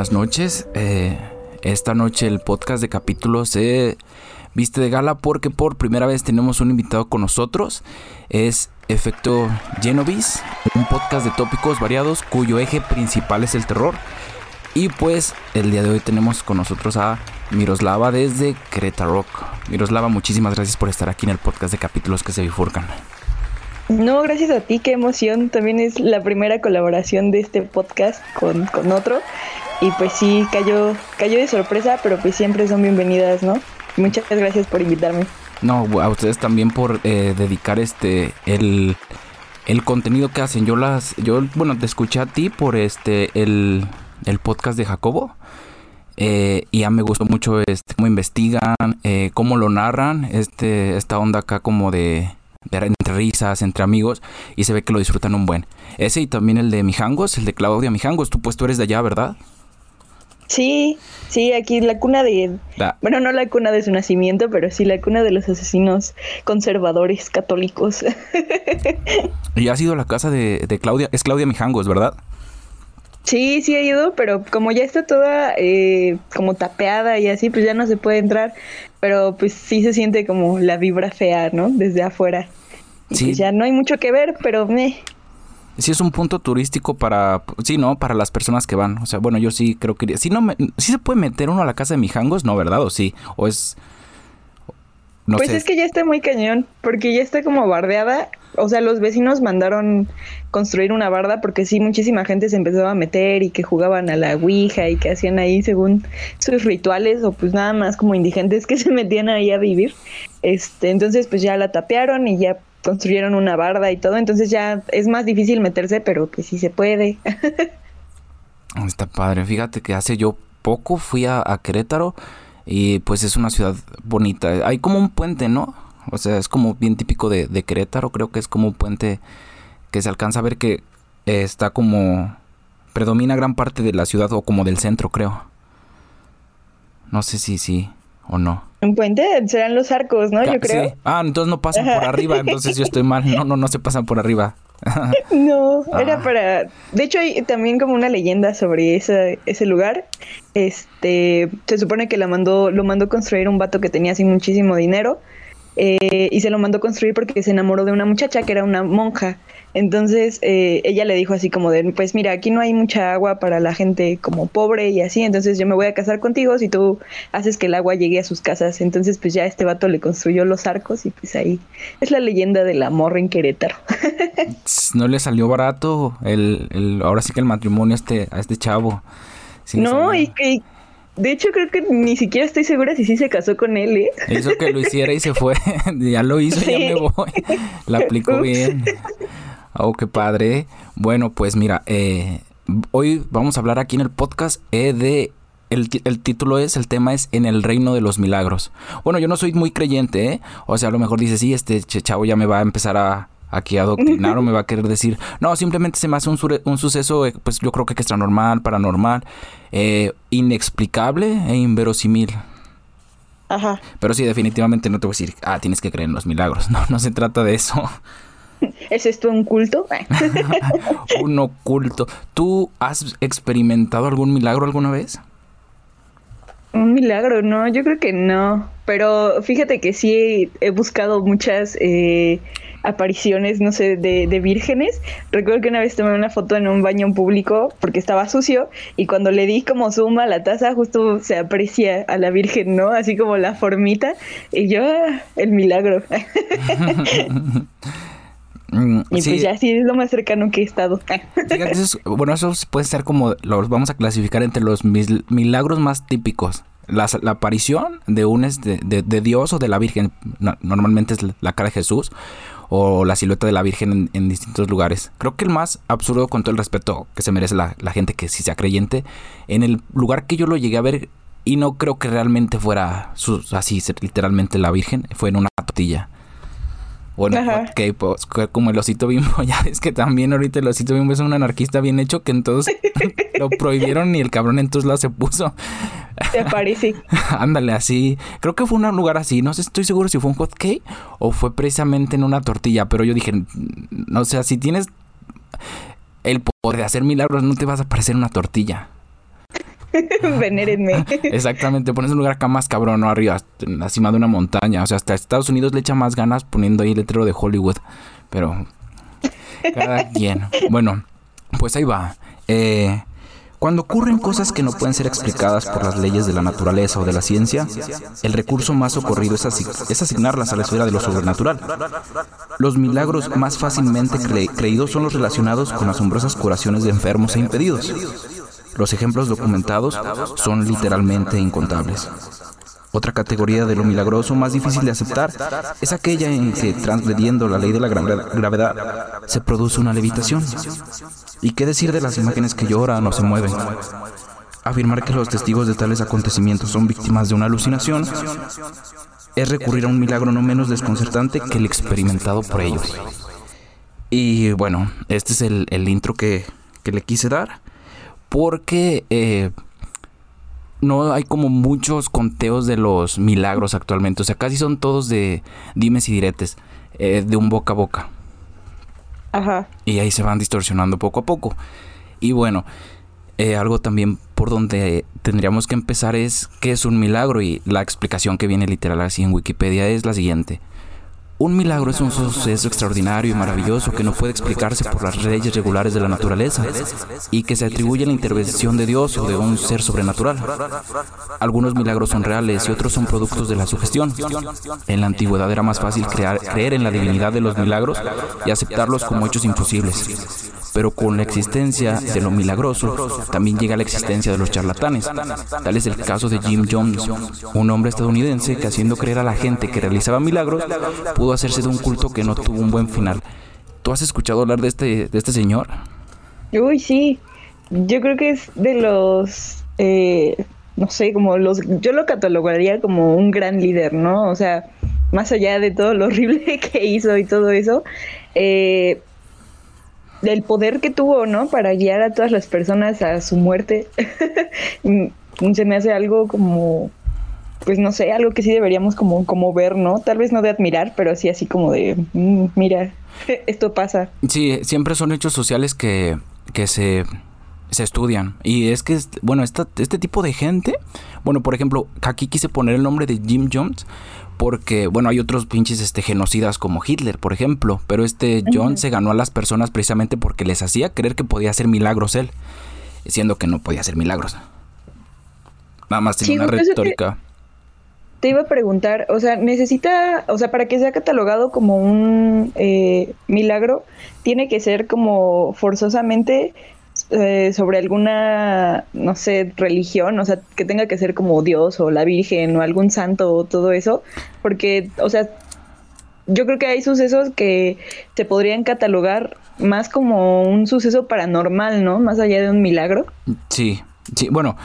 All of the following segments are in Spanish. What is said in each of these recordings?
Buenas noches. Eh, esta noche el podcast de capítulos se viste de gala porque por primera vez tenemos un invitado con nosotros. Es Efecto Genovis, un podcast de tópicos variados cuyo eje principal es el terror. Y pues el día de hoy tenemos con nosotros a Miroslava desde Querétaro. Miroslava, muchísimas gracias por estar aquí en el podcast de capítulos que se bifurcan. No, gracias a ti, qué emoción. También es la primera colaboración de este podcast con, con otro. Y pues sí, cayó, cayó de sorpresa, pero pues siempre son bienvenidas, ¿no? Muchas gracias por invitarme. No, a ustedes también por eh, dedicar este el, el contenido que hacen. Yo las, yo, bueno, te escuché a ti por este el, el podcast de Jacobo. Eh, y ya me gustó mucho este, cómo investigan, eh, cómo lo narran, este, esta onda acá como de, de entre risas, entre amigos, y se ve que lo disfrutan un buen. Ese y también el de Mijangos, el de Claudia Mijangos, tú pues tú eres de allá, ¿verdad? Sí, sí, aquí la cuna de... La- Bueno, no la cuna de su nacimiento, pero sí la cuna de los asesinos conservadores católicos. Y has ido a la casa de, de Claudia, es Claudia Mijangos, ¿verdad? sí, sí he ido, pero como ya está toda eh, como tapeada y así, pues ya no se puede entrar. Pero pues sí se siente como la vibra fea, ¿no? Desde afuera. Sí. pues ya no hay mucho que ver, pero me... Sí es un punto turístico para, sí, ¿no? Para las personas que van. O sea, bueno, yo sí creo que. Sí, no me- sí se puede meter uno a la casa de Mijangos, ¿no? ¿Verdad? ¿O sí? ¿O es...? No pues sé. es que ya está muy cañón, porque ya está como bardeada. O sea, los vecinos mandaron construir una barda porque sí, muchísima gente se empezaba a meter y que jugaban a la Ouija y que hacían ahí según sus rituales o pues nada más como indigentes que se metían ahí a vivir. Este, entonces pues ya la tapearon y ya construyeron una barda y todo, entonces ya es más difícil meterse, pero que sí se puede. Está padre. Fíjate que hace yo poco fui a, Querétaro y pues es una ciudad bonita. Hay como un puente, ¿no? O sea, es como bien típico de, de Querétaro. Creo que es como un puente que se alcanza a ver que eh, está como... Predomina gran parte de la ciudad o como del centro, creo. No sé si sí o no. Un puente serán los arcos, ¿no? Yo creo. sí. Ah, entonces no pasan por arriba, entonces yo estoy mal. No, no, no se pasan por arriba. No, Ah. era para... De hecho, hay también como una leyenda sobre ese, ese lugar. Este, se supone que la mandó, lo mandó construir un vato que tenía así muchísimo dinero. Eh, y se lo mandó construir porque se enamoró de una muchacha que era una monja. Entonces eh, ella le dijo así como de, pues mira, aquí no hay mucha agua para la gente como pobre y así, entonces yo me voy a casar contigo si tú haces que el agua llegue a sus casas. Entonces pues ya este vato le construyó los arcos y pues ahí es la leyenda del amor en Querétaro. No le salió barato el, el- ahora sí que el matrimonio a este, a este chavo. Sí No, y que de hecho creo que ni siquiera estoy segura si sí se casó con él, ¿eh? Hizo que lo hiciera y se fue. ya lo hizo, ya Sí. me voy. La aplicó Ups. bien. Oh, qué padre. Bueno, pues mira, eh, hoy vamos a hablar aquí en el podcast eh, de... El, el título es, el tema es En el reino de los milagros. Bueno, yo no soy muy creyente, ¿eh? O sea, a lo mejor dice, sí, este ch- chavo ya me va a empezar a aquí adoctrinar o me va a querer decir, no, simplemente se me hace un, un suceso, eh, pues yo creo que extra normal, paranormal, eh, inexplicable e inverosímil. Ajá. Pero sí, definitivamente no te voy a decir, ah, tienes que creer en los milagros. No, no se trata de eso. ¿Es esto un culto? Un oculto. ¿Tú has experimentado algún milagro alguna vez? Un milagro, no, yo creo que no. Pero fíjate que sí he buscado muchas eh, apariciones, no sé, de, de vírgenes. Recuerdo que una vez tomé una foto en un baño público porque estaba sucio y cuando le di como zoom a la taza justo se aprecia a la virgen, ¿no? Así como la formita y yo, ah, el milagro. Mm, y sí, pues ya sí es lo más cercano que he estado. fíjate, eso es- bueno, eso puede ser como, los vamos a clasificar entre los mis- milagros más típicos. la, aparición de un este, de, Dios o de la Virgen, normalmente es la cara de Jesús, o la silueta de la Virgen en, distintos lugares. Creo que el más absurdo, con todo el respeto que se merece la, la gente que sí sea creyente, en el lugar que yo lo llegué a ver, y no creo que realmente fuera así, literalmente la Virgen, fue en una tortilla. Bueno, ok, pues como el osito bimbo, ya ves que también ahorita el osito bimbo es un anarquista bien hecho que entonces lo prohibieron y el cabrón en todos lados se puso. Te parece. Ándale, así. Creo que fue un lugar así. No sé, estoy seguro si fue un hot cake o fue precisamente en una tortilla. Pero yo dije, no sé, si tienes el poder de hacer milagros, no te vas a parecer una tortilla. Venérenme. Exactamente, pones un lugar acá más cabrón, ¿no? Arriba, en la cima de una montaña. O sea, hasta Estados Unidos le echa más ganas poniendo ahí el letrero de Hollywood. Pero cada quien. Bueno, pues ahí va. Eh, cuando ocurren cosas que no pueden ser explicadas por las leyes de la naturaleza o de la ciencia, el recurso más ocurrido es, asignarlas a la esfera de lo sobrenatural. Los milagros más fácilmente creídos son los relacionados con asombrosas curaciones de enfermos e impedidos. Los ejemplos documentados son literalmente incontables. Otra categoría de lo milagroso más difícil de aceptar es aquella en que, transgrediendo la ley de la gravedad, se produce una levitación. ¿Y qué decir de las imágenes que lloran o se mueven? Afirmar que los testigos de tales acontecimientos son víctimas de una alucinación es recurrir a un milagro no menos desconcertante que el experimentado por ellos. Y bueno, este es el, intro que, que le quise dar porque eh, no hay como muchos conteos de los milagros actualmente. O sea, casi son todos de dimes y diretes, eh, de un boca a boca. Ajá. Y ahí se van distorsionando poco a poco. Y bueno, eh, algo también por donde tendríamos que empezar es qué es un milagro y la explicación que viene literal así en Wikipedia es la siguiente. Un milagro es un suceso extraordinario y maravilloso que no puede explicarse por las leyes regulares de la naturaleza y que se atribuye a la intervención de Dios o de un ser sobrenatural. Algunos milagros son reales y otros son productos de la sugestión. En la antigüedad era más fácil creer en la divinidad de los milagros y aceptarlos como hechos imposibles. Pero con la existencia de lo milagroso, también llega la existencia de los charlatanes. Tal es el caso de Jim Jones, un hombre estadounidense que haciendo creer a la gente que realizaba milagros, pudo hacerse de un culto que no tuvo un buen final. ¿Tú has escuchado hablar de este, de este señor? Uy, sí. Yo creo que es de los... Eh, no sé, como los... Yo lo catalogaría como un gran líder, ¿no? O sea, más allá de todo lo horrible que hizo y todo eso, eh, del poder que tuvo, ¿no? Para guiar a todas las personas a su muerte. Se me hace algo como, pues no sé, algo que sí deberíamos como, como ver, ¿no? Tal vez no de admirar, pero sí así como de, mm, mira, esto pasa. Sí, siempre son hechos sociales que, que se, se estudian. Y es que, bueno, esta, este tipo de gente, bueno, por ejemplo, aquí quise poner el nombre de Jim Jones porque, bueno, hay otros pinches este, genocidas como Hitler, por ejemplo, pero este John se ganó a las personas precisamente porque les hacía creer que podía hacer milagros él, siendo que no podía hacer milagros. Nada más tiene una retórica. Te, iba a preguntar, o sea, necesita, o sea, para que sea catalogado como un eh, milagro, tiene que ser como forzosamente eh, sobre alguna, no sé, religión, o sea, que tenga que ser como Dios o la Virgen o algún santo o todo eso, porque, o sea, yo creo que hay sucesos que se podrían catalogar más como un suceso paranormal, ¿no? Más allá de un milagro. Sí, sí, bueno,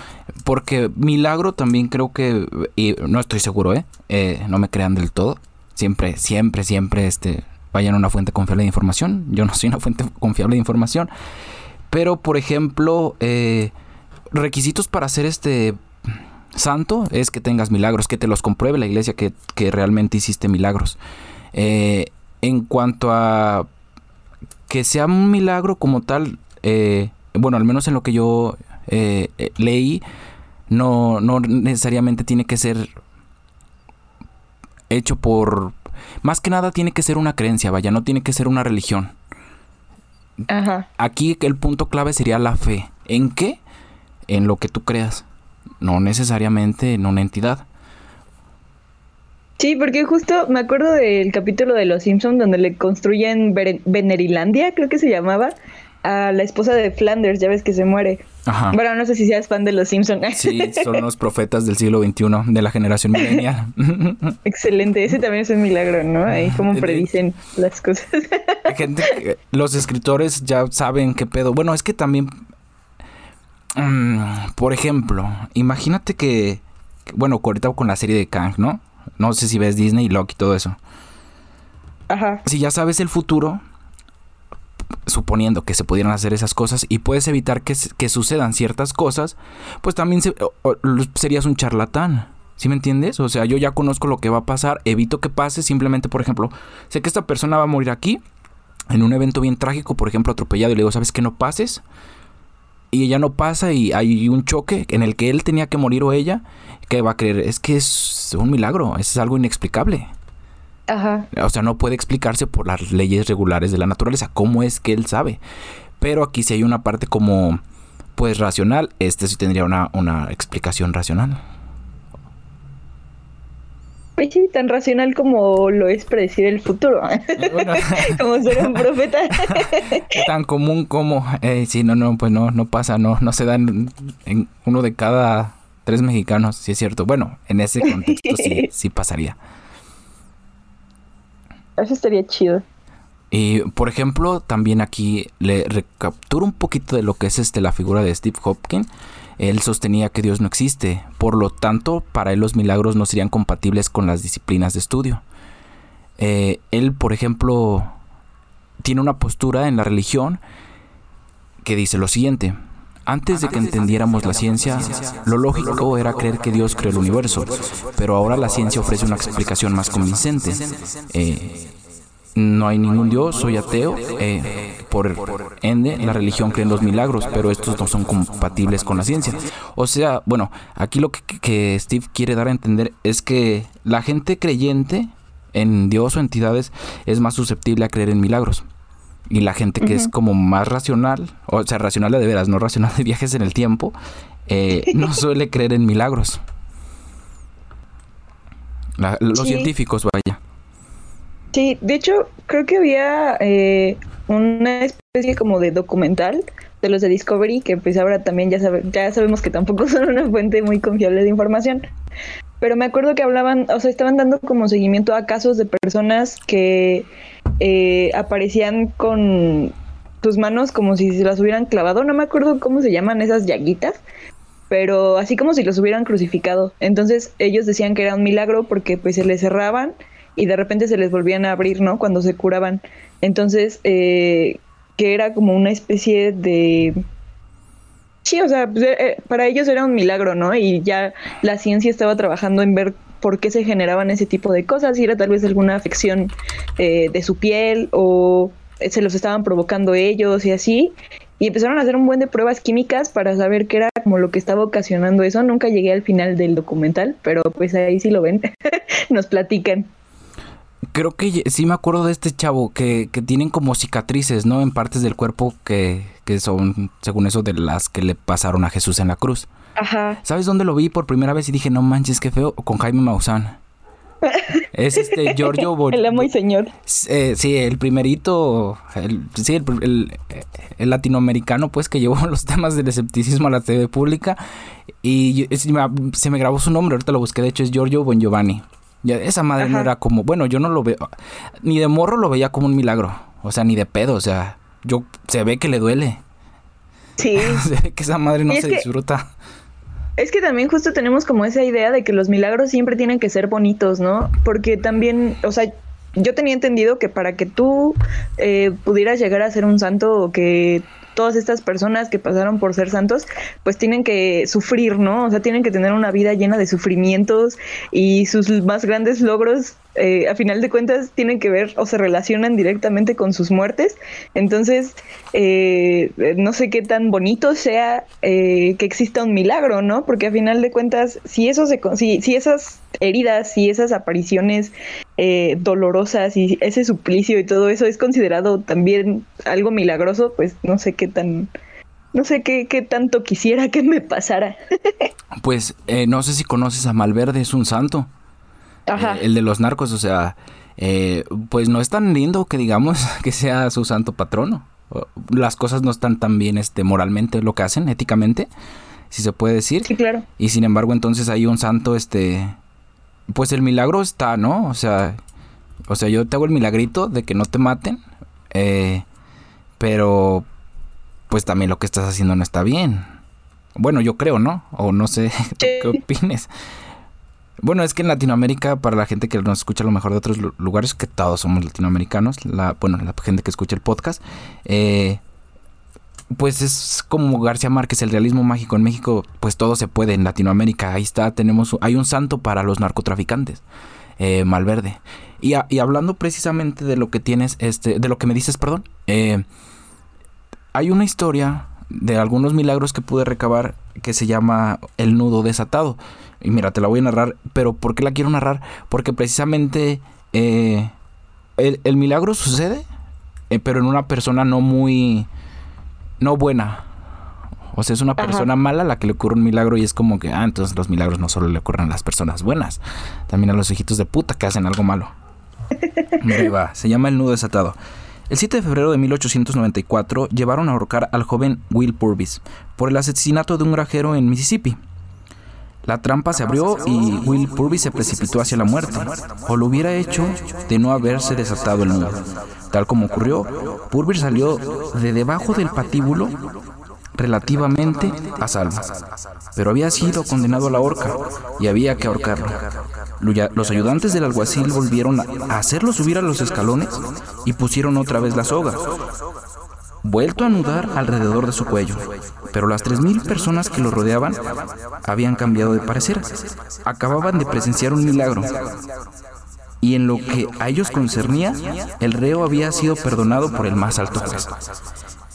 porque milagro también creo que, y no estoy seguro, ¿eh? ¿eh? No me crean del todo. Siempre, siempre, siempre, este, vayan a una fuente confiable de información. Yo no soy una fuente confiable de información. Pero, por ejemplo, eh, requisitos para ser este santo es que tengas milagros, que te los compruebe la iglesia que, realmente hiciste milagros. Eh, en cuanto a que sea un milagro como tal, bueno, al menos en lo que yo leí, no, no necesariamente tiene que ser hecho por... Más que nada tiene que ser una creencia, vaya, no tiene que ser una religión. Ajá. Aquí el punto clave sería la fe. ¿En qué? En lo que tú creas. No necesariamente en una entidad. Sí, porque justo me acuerdo del capítulo de Los Simpsons donde le construyen Venerilandia, creo que se llamaba, a la esposa de Flanders, ya ves que se muere. Ajá. Bueno, no sé si seas fan de los Simpsons. Sí, son los profetas del siglo XXI, de la generación milenial. Excelente, ese también es un milagro, ¿no? Ahí como predicen las cosas. Gente, los escritores ya saben qué pedo. Bueno, es que también, mm, por ejemplo, imagínate que, bueno, ahorita con la serie de Kang, ¿no? No sé si ves Disney Loki y todo eso. Ajá. Si ya sabes el futuro, suponiendo que se pudieran hacer esas cosas y puedes evitar que, sucedan ciertas cosas, pues también serías un charlatán. ¿Sí me entiendes? O sea, yo ya conozco lo que va a pasar, evito que pase, simplemente, por ejemplo, sé que esta persona va a morir aquí, en un evento bien trágico, por ejemplo, atropellado, y le digo, ¿sabes qué no pases? Y ella no pasa y hay un choque en el que él tenía que morir o ella, ¿qué va a creer? Es que es un milagro, es algo inexplicable. Ajá. O sea, no puede explicarse por las leyes regulares de la naturaleza. ¿Cómo es que él sabe? Pero aquí sí hay una parte como, pues, racional. Este sí tendría una, una explicación racional. Pues sí, tan racional como lo es predecir el futuro. como ser un profeta. tan común como, eh, sí, no, no, pues no, no pasa, no, no se da en, uno de cada tres mexicanos, sí es cierto. Bueno, en ese contexto sí, sí pasaría. Eso estaría chido. Y por ejemplo, también aquí le recapturo un poquito de lo que es este la figura de Steve Hopkins. Él sostenía que Dios no existe, por lo tanto, para él los milagros no serían compatibles con las disciplinas de estudio. Eh, él, por ejemplo, tiene una postura en la religión que dice lo siguiente. Antes de que entendiéramos la ciencia, lo lógico era creer que Dios creó el universo, pero ahora la ciencia ofrece una explicación más convincente. Eh, no hay ningún Dios, soy ateo. Eh, por ende, la religión cree en los milagros, pero estos no son compatibles con la ciencia. O sea, bueno, aquí lo que, que Steve quiere dar a entender es que la gente creyente en Dios o entidades es más susceptible a creer en milagros. Y la gente que es como más racional, o sea, racional de veras, no racional de viajes en el tiempo, eh, no suele creer en milagros. los científicos, vaya. Sí, de hecho, creo que había eh, una especie como de documental de los de Discovery, que pues ahora también ya, ya sabemos que tampoco son una fuente muy confiable de información. Pero me acuerdo que hablaban, o sea, estaban dando como seguimiento a casos de personas que eh, aparecían con sus manos como si se las hubieran clavado. No me acuerdo cómo se llaman esas llaguitas, pero así como si los hubieran crucificado. Entonces ellos decían que era un milagro porque pues se les cerraban y de repente se les volvían a abrir, ¿no? Cuando se curaban. Entonces, eh, que era como una especie de... Sí, o sea, pues, eh, para ellos era un milagro, ¿no? Y ya la ciencia estaba trabajando en ver por qué se generaban ese tipo de cosas, si era tal vez alguna afección eh, de su piel o se los estaban provocando ellos y así. Y empezaron a hacer un buen de pruebas químicas para saber qué era como lo que estaba ocasionando eso. Nunca llegué al final del documental, pero pues ahí sí lo ven, nos platican. Creo que sí me acuerdo de este chavo que, que tienen como cicatrices, ¿no? En partes del cuerpo que, que son, según eso, de las que le pasaron a Jesús en la cruz. Ajá. ¿Sabes dónde lo vi por primera vez y dije, no manches, qué feo? Con Jaime Maussan. es este Giorgio El amo y señor. Eh, sí, el primerito, el, sí, el, el, latinoamericano, pues, que llevó los temas del escepticismo a la TV pública. Y se me grabó su nombre, ahorita lo busqué, de hecho es Giorgio Bon Giovanni. Ya, esa madre no era como, bueno, yo no lo veo, ni de morro lo veía como un milagro, o sea, ni de pedo, o sea, yo, se ve que le duele. Sí. se ve que esa madre no se disfruta. Es que también justo tenemos como esa idea de que los milagros siempre tienen que ser bonitos, ¿no? Porque también, o sea, yo tenía entendido que para que tú eh, pudieras llegar a ser un santo o que todas estas personas que pasaron por ser santos, pues tienen que sufrir, ¿no? O sea, tienen que tener una vida llena de sufrimientos y sus más grandes logros eh, a final de cuentas tienen que ver o se relacionan directamente con sus muertes. Entonces, eh, no sé qué tan bonito sea eh, que exista un milagro, ¿no? Porque a final de cuentas, si eso se, si, si esas heridas, si esas apariciones dolorosas y ese suplicio y todo eso es considerado también algo milagroso, pues no sé qué tan no sé qué, qué, tanto quisiera que me pasara. pues no sé si conoces a Malverde, es un santo. Eh, el de los narcos, o sea, eh, pues no es tan lindo que digamos que sea su santo patrono. las cosas no están tan bien este, moralmente lo que hacen, éticamente, si se puede decir. Sí, claro. Y sin embargo, entonces hay un santo, este, pues el milagro está, ¿no? O sea, o sea, yo te hago el milagrito de que no te maten, eh, pero pues también lo que estás haciendo no está bien. Bueno, yo creo, ¿no? O no sé qué opines. Bueno, es que en Latinoamérica, para la gente que nos escucha a lo mejor de otros lugares, que todos somos latinoamericanos, la, bueno, la gente que escucha el podcast, eh, pues es como García Márquez, el realismo mágico en México, pues todo se puede en Latinoamérica. Ahí está, tenemos, hay un santo para los narcotraficantes, eh, Malverde. Y, hablando precisamente de lo que tienes, este, de lo que me dices, perdón, eh, hay una historia de algunos milagros que pude recabar que se llama El nudo desatado. Y mira, te la voy a narrar, pero ¿por qué la quiero narrar? Porque precisamente eh, el, milagro sucede, eh, pero en una persona no muy... no buena. O sea, es una persona mala a la que le ocurre un milagro y es como que, ah, entonces los milagros no solo le ocurren a las personas buenas, también a los hijitos de puta que hacen algo malo. va, se llama El nudo desatado. El 7 de febrero de 1894 llevaron a ahorcar al joven Will Purvis por el asesinato de un grajero en Mississippi. La trampa se abrió y Will Purvis se precipitó hacia la muerte, o lo hubiera hecho de no haberse desatado el nudo. Tal como ocurrió, Purvis salió de debajo del patíbulo relativamente a salvo, pero había sido condenado a la horca y había que ahorcarlo. Los ayudantes del alguacil volvieron a hacerlo subir a los escalones y pusieron otra vez la soga, vuelto a anudar alrededor de su cuello. Pero las 3.000 personas que lo rodeaban habían cambiado de parecer. Acababan de presenciar un milagro. Y en lo que a ellos concernía, el reo había sido perdonado por el más alto juez.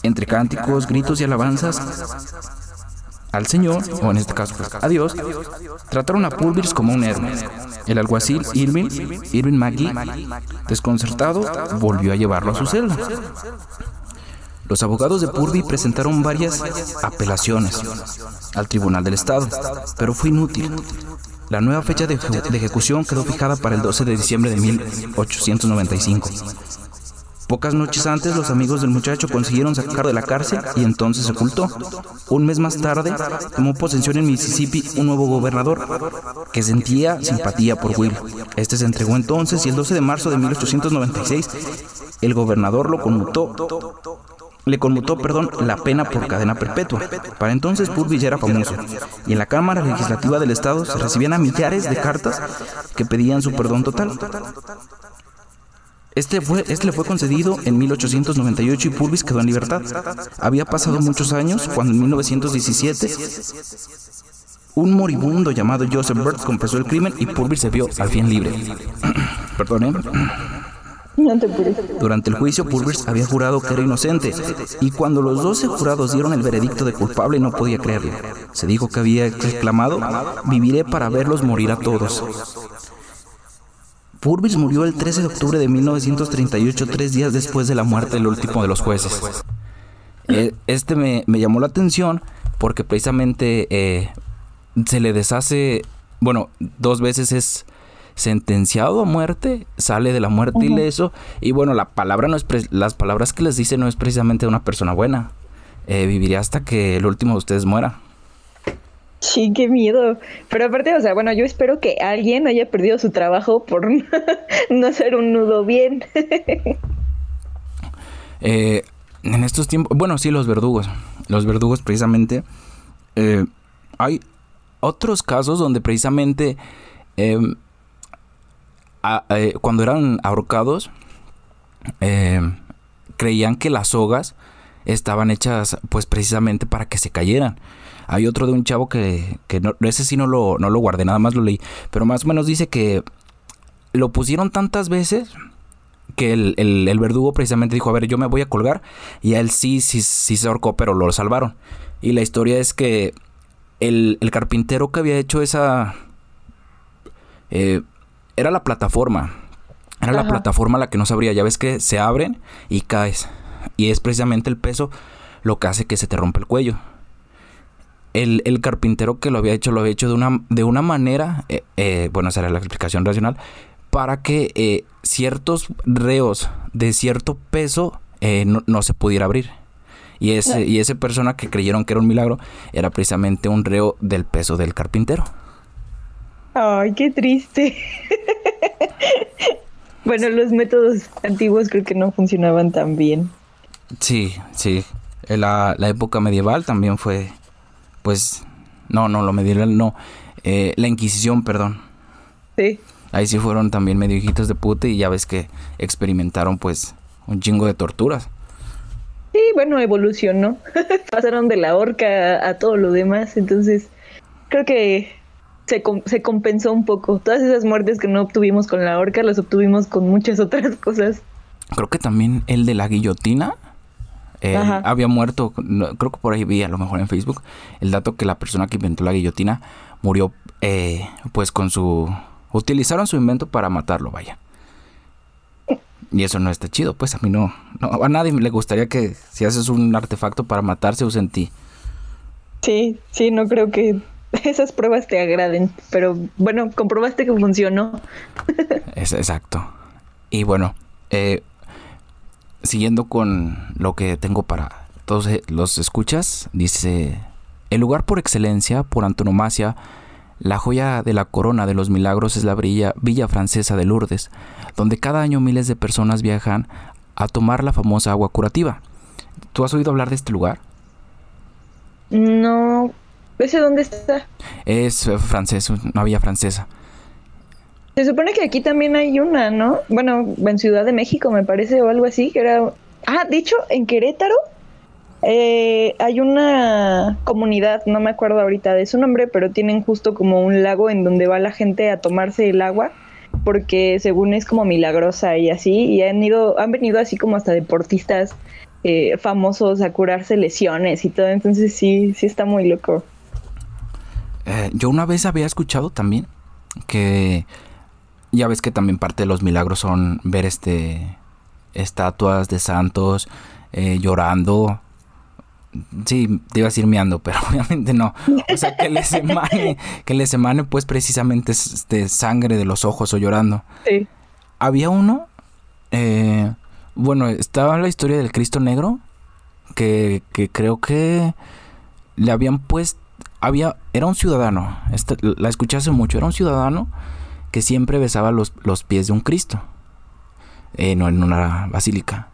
Entre cánticos, gritos y alabanzas, al Señor, o en este caso pues, a Dios, trataron a Pulvers como un héroe. El alguacil Irving, Irving McGee, desconcertado, volvió a llevarlo a su celda. Los abogados de Purdy presentaron varias apelaciones al Tribunal del Estado, pero fue inútil. La nueva fecha de, de ejecución quedó fijada para el 12 de diciembre de 1895. Pocas noches antes, los amigos del muchacho consiguieron sacar de la cárcel y entonces se ocultó. Un mes más tarde, tomó posesión en Mississippi un nuevo gobernador que sentía simpatía por Will. Este se entregó entonces y el 12 de marzo de 1896, el gobernador lo conmutó le conmutó, perdón, la pena por cadena perpetua. Para entonces Purvis ya era famoso, y en la Cámara Legislativa del Estado se recibían a millares de cartas que pedían su perdón total. Este, fue, este le fue concedido en 1898 y Purvis quedó en libertad. Había pasado muchos años cuando en 1917 un moribundo llamado Joseph Burt confesó el crimen y Purvis se vio al fin libre. Perdón, ¿eh? Durante el juicio, Purvis había jurado que era inocente, y cuando los doce jurados dieron el veredicto de culpable no podía creerlo. Se dijo que había exclamado, viviré para verlos morir a todos. Purvis murió el 13 de octubre de 1938, tres días después de la muerte del último de los jueces. Eh, este me, llamó la atención porque precisamente eh, se le deshace, bueno, dos veces es sentenciado a muerte, sale de la muerte ileso y bueno, la palabra no es las palabras que les dice no es precisamente de una persona buena. Eh, viviría hasta que el último de ustedes muera. Sí, qué miedo. Pero aparte, o sea, bueno, yo espero que alguien haya perdido su trabajo por no hacer un nudo bien. Eh, en estos tiempos, bueno, sí, los verdugos. Los verdugos precisamente... Eh, hay otros casos donde precisamente eh, cuando eran ahorcados em, creían que las sogas estaban hechas pues precisamente para que se cayeran. Hay otro de un chavo que, que no, ese sí no lo, no lo guardé, nada más lo leí. Pero más o menos dice que lo pusieron tantas veces que el, verdugo precisamente dijo, a ver, yo me voy a colgar. Y a él sí, sí, sí se ahorcó, pero lo salvaron. Y la historia es que el, carpintero que había hecho esa... Eh, era la plataforma. Era la plataforma la que no se abría. Ya ves que se abren y caes. Y es precisamente el peso lo que hace que se te rompa el cuello el, el, carpintero que lo había hecho lo había hecho de una, de una manera, eh, eh, bueno, esa era la explicación racional, para que eh, ciertos reos de cierto peso eh, no, se pudiera abrir. Y ese, y esa persona que creyeron que era un milagro era precisamente un reo del peso del carpintero. Ay, qué triste. bueno, los métodos antiguos creo que no funcionaban tan bien. Sí, sí. La, la época medieval también fue, pues, no, no, lo medieval no. Eh, la Inquisición, perdón. Sí. Ahí sí fueron también medio hijitos de puta y ya ves que experimentaron pues un chingo de torturas. Sí, bueno, evolucionó. Pasaron de la horca a, todo lo demás, entonces creo que se, se compensó un poco. Todas esas muertes que no obtuvimos con la horca las obtuvimos con muchas otras cosas. Creo que también el de la guillotina eh, había muerto, creo que por ahí vi a lo mejor en Facebook el dato que la persona que inventó la guillotina murió eh, pues con su Utilizaron su invento para matarlo, vaya. Y eso no está chido, pues a mí no, A nadie le gustaría que si haces un artefacto para matarse use en ti. Sí, sí, no creo que esas pruebas te agraden. Pero bueno, comprobaste que funcionó. es exacto. Y bueno, eh, siguiendo con lo que tengo para todos los escuchas, dice, el lugar por excelencia, por antonomasia, la joya de la corona de los milagros es la Villa Francesa de Lourdes, donde cada año miles de personas viajan a tomar la famosa agua curativa. ¿Tú has oído hablar de este lugar? No. ¿Ese dónde está? Es eh, francés, una villa francesa. Se supone que aquí también hay una, ¿no? Bueno, en Ciudad de México me parece o algo así, que era... Ah, dicho, en Querétaro eh, hay una comunidad, no me acuerdo ahorita de su nombre, pero tienen justo como un lago en donde va la gente a tomarse el agua porque según es como milagrosa y así y han ido han venido así como hasta deportistas eh, famosos a curarse lesiones y todo entonces sí sí está muy loco eh, yo una vez había escuchado también que ya ves que también parte de los milagros son ver este estatuas de santos llorando Sí, te iba a decir miando, pero obviamente no. O sea, que les emane, que les emane pues precisamente de sangre de los ojos o llorando. Sí. Había uno, eh, bueno, estaba la historia del Cristo Negro, que, que creo que le habían puesto, había, era un ciudadano, la escuché hace mucho, era un ciudadano que siempre besaba los, los pies de un Cristo, eh, no en una basílica.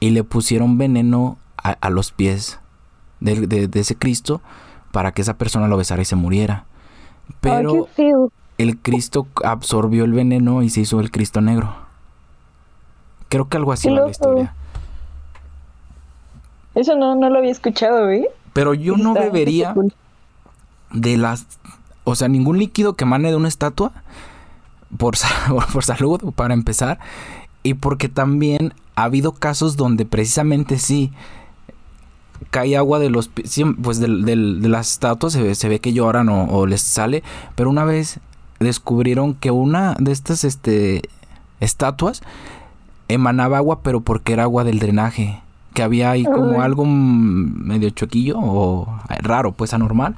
Y le pusieron veneno a, los pies de, ese Cristo para que esa persona lo besara y se muriera. Pero el Cristo absorbió el veneno y se hizo el Cristo negro. Creo que algo así era la historia. Eso no, no lo había escuchado, ¿eh? Pero yo no bebería de las... O sea, ningún líquido que emane de una estatua por, por salud, para empezar. Y porque también ha habido casos donde precisamente sí cae agua de los pues de, las estatuas se ve, que lloran o, les sale pero una vez descubrieron que una de estas este estatuas emanaba agua pero porque era agua del drenaje que había ahí como algo medio choquillo o raro pues anormal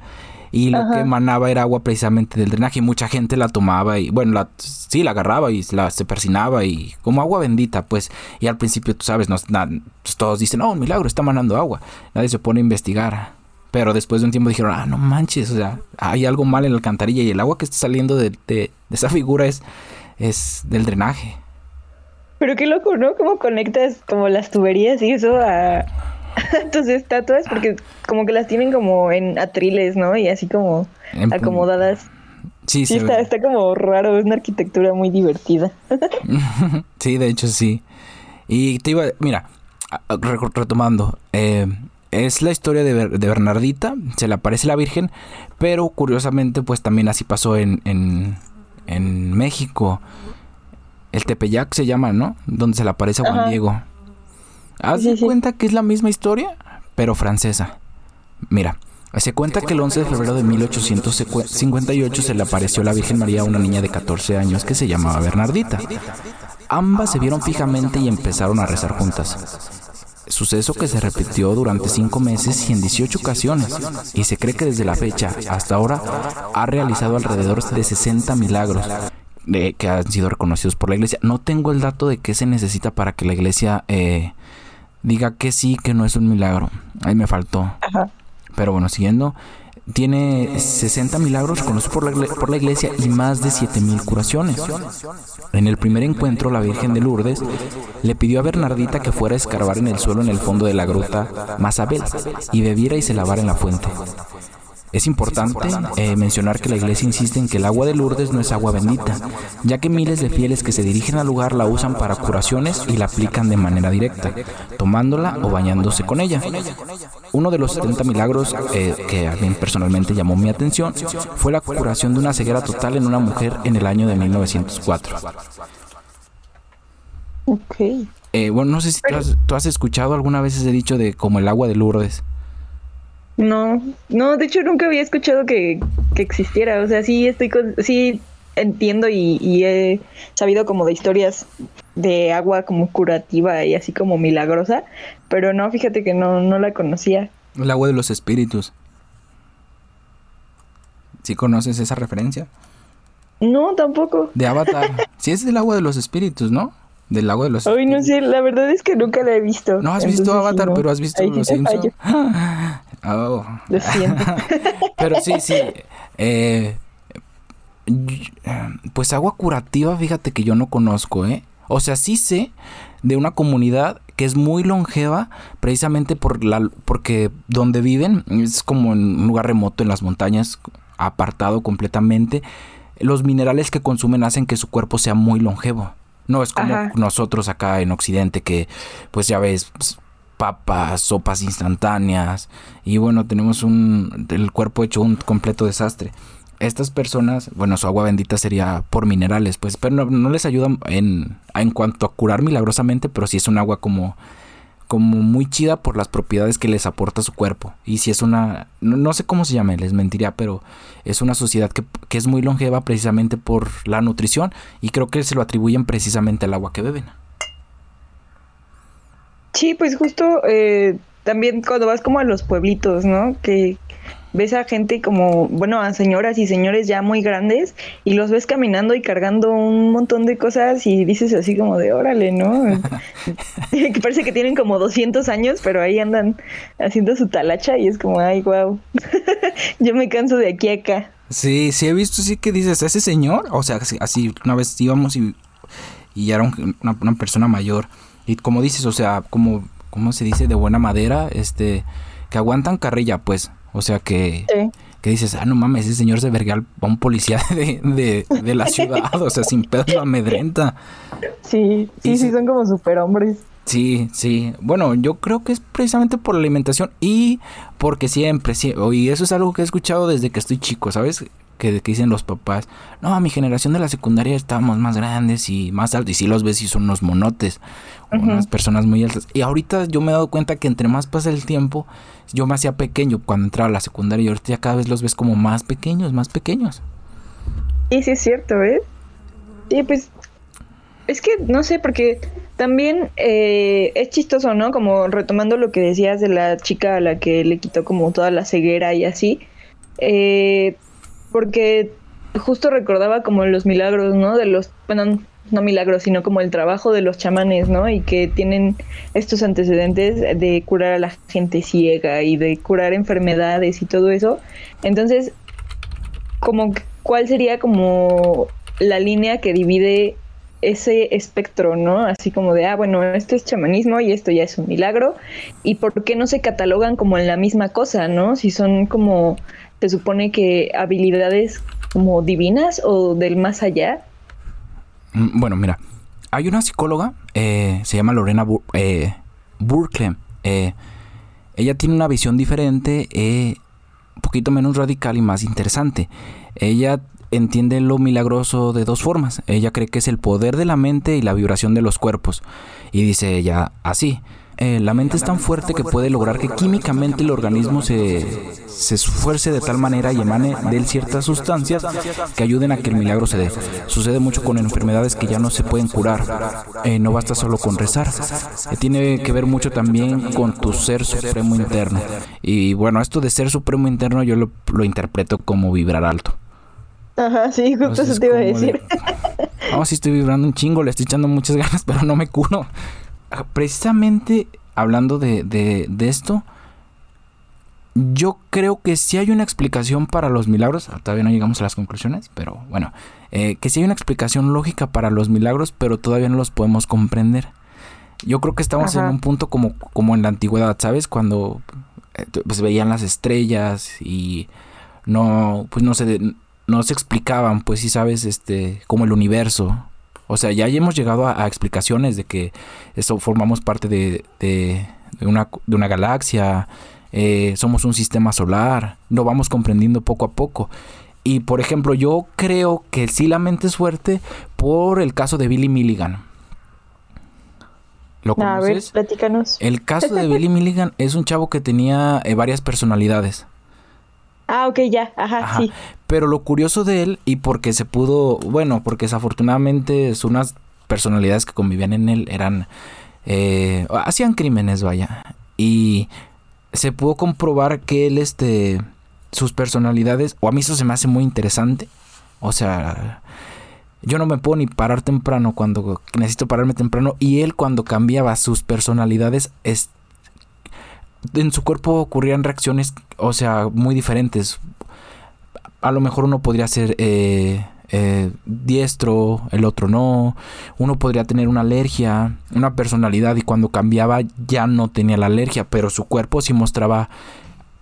y lo que emanaba era agua precisamente del drenaje y mucha gente la tomaba y bueno, la, sí, la agarraba y la, se persinaba y como agua bendita pues y al principio tú sabes, pues, todos dicen, oh, un milagro, está manando agua, nadie se pone a investigar. Pero después de un tiempo dijeron, ah, no manches, o sea, hay algo mal en la alcantarilla y el agua que está saliendo de, de, esa figura es, es del drenaje. Pero qué loco, ¿no? ¿Cómo conectas como las tuberías y eso a, tus estatuas porque como que las tienen como en atriles, ¿no? Y así como acomodadas. Sí, sí está, está, como raro, es una arquitectura muy divertida. sí, de hecho sí. Y te iba, mira, retomando, eh, es la historia de, de, Bernardita, se le aparece la Virgen, pero curiosamente pues también así pasó en, en, en México. El Tepeyac se llama, ¿no? Donde se le aparece a Juan Diego. Haz de cuenta que es la misma historia, pero francesa. Mira, se cuenta que el 11 de febrero de 1858 se le apareció a la Virgen María a una niña de 14 años que se llamaba Bernardita. Ambas se vieron fijamente y empezaron a rezar juntas. Suceso que se repitió durante cinco meses y en 18 ocasiones, y se cree que desde la fecha hasta ahora ha realizado alrededor de 60 milagros, de, que han sido reconocidos por la iglesia. No tengo el dato de qué se necesita para que la iglesia eh, diga que sí, que no es un milagro. Ahí me faltó. Pero bueno, siguiendo. Tiene 60 milagros conocidos por la, por la iglesia y más de 7000 curaciones. En el primer encuentro, la Virgen de Lourdes le pidió a Bernardita que fuera a escarbar en el suelo en el fondo de la gruta Masabel y bebiera y se lavara en la fuente. Es importante eh, mencionar que la iglesia insiste en que el agua de Lourdes no es agua bendita, ya que miles de fieles que se dirigen al lugar la usan para curaciones y la aplican de manera directa, tomándola o bañándose con ella. Uno de los 70 milagros eh, que a mí personalmente llamó mi atención fue la curación de una ceguera total en una mujer en el año de 1904. Ok. Eh, bueno, no sé si tú has, tú has escuchado alguna vez ese dicho de como el agua de Lourdes. No, no, de hecho nunca había escuchado que, existiera. O sea, sí estoy con, sí entiendo y, he sabido como de historias de agua como curativa y así como milagrosa, pero no, fíjate que no, no la conocía. El agua de los espíritus. ¿Sí conoces esa referencia? No, tampoco. De Avatar. sí es del agua de los espíritus, ¿no? Del agua de los Ay, no sé, la verdad es que nunca la he visto. No has visto Avatar, pero has visto Los Simpsons. Oh. Lo siento. Pero sí, sí. Eh, pues agua curativa, fíjate que yo no conozco, ¿eh? O sea, sí sé de una comunidad que es muy longeva precisamente por la, porque donde viven es como en un lugar remoto en las montañas, apartado completamente. Los minerales que consumen hacen que su cuerpo sea muy longevo. No es como nosotros acá en Occidente que, pues ya ves, pues, papas, sopas instantáneas y bueno, tenemos un el cuerpo hecho un completo desastre. Estas personas, bueno, su agua bendita sería por minerales, pues, pero no, les ayuda en, en cuanto a curar milagrosamente, pero sí es un agua como como muy chida por las propiedades que les aporta su cuerpo. Y si es una, no, sé cómo se llama, les mentiría, pero es una sociedad que, que, es muy longeva precisamente por la nutrición y creo que se lo atribuyen precisamente al agua que beben. Sí, pues justo eh, también cuando vas como a los pueblitos, ¿no? Que ves a gente como, bueno, a señoras y señores ya muy grandes y los ves caminando y cargando un montón de cosas y dices así como de órale, ¿no? que parece que tienen como 200 años, pero ahí andan haciendo su talacha y es como, ay, wow, yo me canso de aquí a acá. Sí, sí he visto, sí que dices, ese señor, o sea, así una vez íbamos y, y era una, una persona mayor y como dices, o sea, como, ¿cómo se dice? De buena madera, este, que aguantan carrilla, pues. O sea que, que dices, ah, no mames, ese señor se verga a un policía de, de, la ciudad, o sea, sin pedo lo amedrenta. Sí, sí, sí, son como superhombres. Sí, sí. Bueno, yo creo que es precisamente por la alimentación y porque siempre, sí, y eso es algo que he escuchado desde que estoy chico, ¿sabes? Que, dicen los papás, no, a mi generación de la secundaria estábamos más grandes y más altos, y si los ves y son unos monotes, unas personas muy altas. Y ahorita yo me he dado cuenta que entre más pasa el tiempo, yo me hacía pequeño cuando entraba a la secundaria y ahorita ya cada vez los ves como más pequeños, más pequeños. Y sí es cierto, ¿eh? Sí, pues es que no sé, porque también eh, es chistoso, ¿no? Como retomando lo que decías de la chica a la que le quitó como toda la ceguera y así. Eh, porque justo recordaba como los milagros, ¿no? De los, bueno, no milagros, sino como el trabajo de los chamanes, ¿no? Y que tienen estos antecedentes de curar a la gente ciega y de curar enfermedades y todo eso. Entonces, como cuál sería como la línea que divide ese espectro, ¿no? Así como de, ah, bueno, esto es chamanismo y esto ya es un milagro. ¿Y por qué no se catalogan como en la misma cosa, ¿no? Si son como se supone que habilidades como divinas o del más allá. Mm, bueno, mira, hay una psicóloga, eh, se llama Lorena eh, Burkle. Eh, ella tiene una visión diferente, un poquito menos radical y más interesante. Ella entiende lo milagroso de dos formas. Ella cree que es el poder de la mente y la vibración de los cuerpos. Y dice ella así. Eh, la mente es tan fuerte que puede lograr que químicamente el organismo se, se esfuerce de tal manera y emane de él ciertas sustancias que ayuden a que el milagro se dé. Sucede mucho con enfermedades que ya no se pueden curar. Eh, no basta solo con rezar. Eh, tiene que ver mucho también con tu ser supremo interno. Y bueno, esto de ser supremo interno yo lo, lo interpreto como vibrar alto. Ajá, sí, justo eso te iba a decir. No, sí estoy vibrando un chingo, le estoy echando muchas ganas, pero no me curo. Ah, precisamente hablando de, de, de esto, yo creo que sí hay una explicación para los milagros. Ah, todavía no llegamos a las conclusiones, pero bueno, eh, que sí hay una explicación lógica para los milagros, pero todavía no los podemos comprender. Yo creo que estamos en un punto como, como en la antigüedad, ¿sabes? Cuando eh, pues, veían las estrellas y no, pues no se, no se explicaban, pues sí sabes, este, como el universo. O sea, ya hemos llegado a, explicaciones de que eso formamos parte de, de, una, de una galaxia, eh, somos un sistema solar, lo vamos comprendiendo poco a poco. Y por ejemplo, yo creo que sí la mente es fuerte por el caso de Billy Milligan. ¿Lo conoces? A ver, platícanos. El caso de Billy Milligan es un chavo que tenía eh, varias personalidades. Ah, ok, ya, ajá, sí. Pero lo curioso de él, y porque se pudo, bueno, porque desafortunadamente unas personalidades que convivían en él eran, eh, hacían crímenes, vaya. Y se pudo comprobar que él, este, sus personalidades, o a mí eso se me hace muy interesante. O sea, yo no me puedo ni parar temprano cuando necesito pararme temprano. Y él cuando cambiaba sus personalidades, es, en su cuerpo ocurrían reacciones, o sea, muy diferentes. A lo mejor uno podría ser eh, eh, diestro, el otro no. Uno podría tener una alergia, una personalidad y cuando cambiaba ya no tenía la alergia, pero su cuerpo sí mostraba...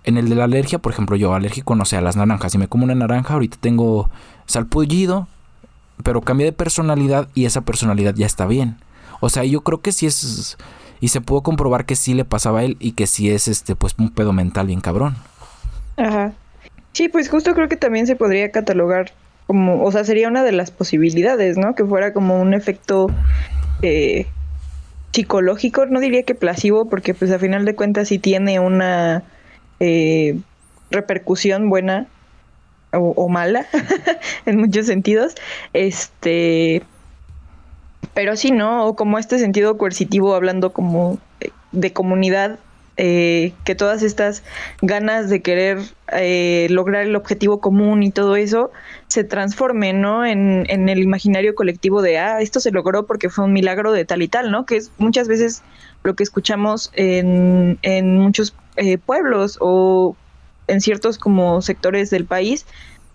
En el de la alergia, por ejemplo, yo alérgico, no sé, a las naranjas. Si me como una naranja, ahorita tengo salpullido, pero cambié de personalidad y esa personalidad ya está bien. O sea, yo creo que sí es... Y se pudo comprobar que sí le pasaba a él y que sí es este, pues, un pedo mental bien cabrón. Ajá. Sí, pues justo creo que también se podría catalogar como, o sea, sería una de las posibilidades, ¿no? Que fuera como un efecto eh, psicológico, no diría que plasivo, porque pues a final de cuentas sí tiene una eh, repercusión buena o, mala en muchos sentidos, este, pero sí, ¿no? O como este sentido coercitivo hablando como de comunidad eh, que todas estas ganas de querer eh, lograr el objetivo común y todo eso se transformen, ¿no? En, en, el imaginario colectivo de, ah, esto se logró porque fue un milagro de tal y tal, ¿no? Que es muchas veces lo que escuchamos en, en muchos eh, pueblos o en ciertos como sectores del país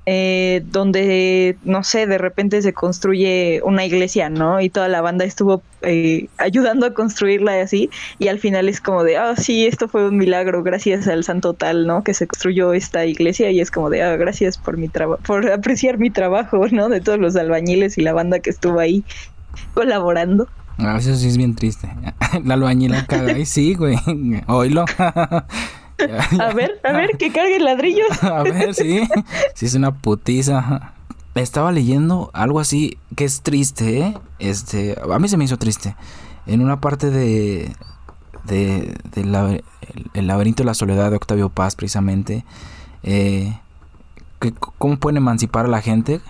eh, donde, no sé, de repente se construye una iglesia, ¿no? Y toda la banda estuvo eh, ayudando a construirla y así, y al final es como de, ah, sí, esto fue un milagro, gracias al santo tal, ¿no? Que se construyó esta iglesia y es como de, ah, gracias por mi trabajo, por apreciar mi trabajo, ¿no? De todos los albañiles y la banda que estuvo ahí colaborando. Ah, eso sí es bien triste. La albañila caga y sí, güey. Oílo. A ver, a ver, que cargue ladrillos. a ver, sí. Sí, es una putiza. Estaba leyendo algo así que es triste, ¿eh? Este, a mí se me hizo triste. En una parte de, de, el, laberinto de la soledad de Octavio Paz, precisamente, eh, que, cómo pueden emancipar a la gente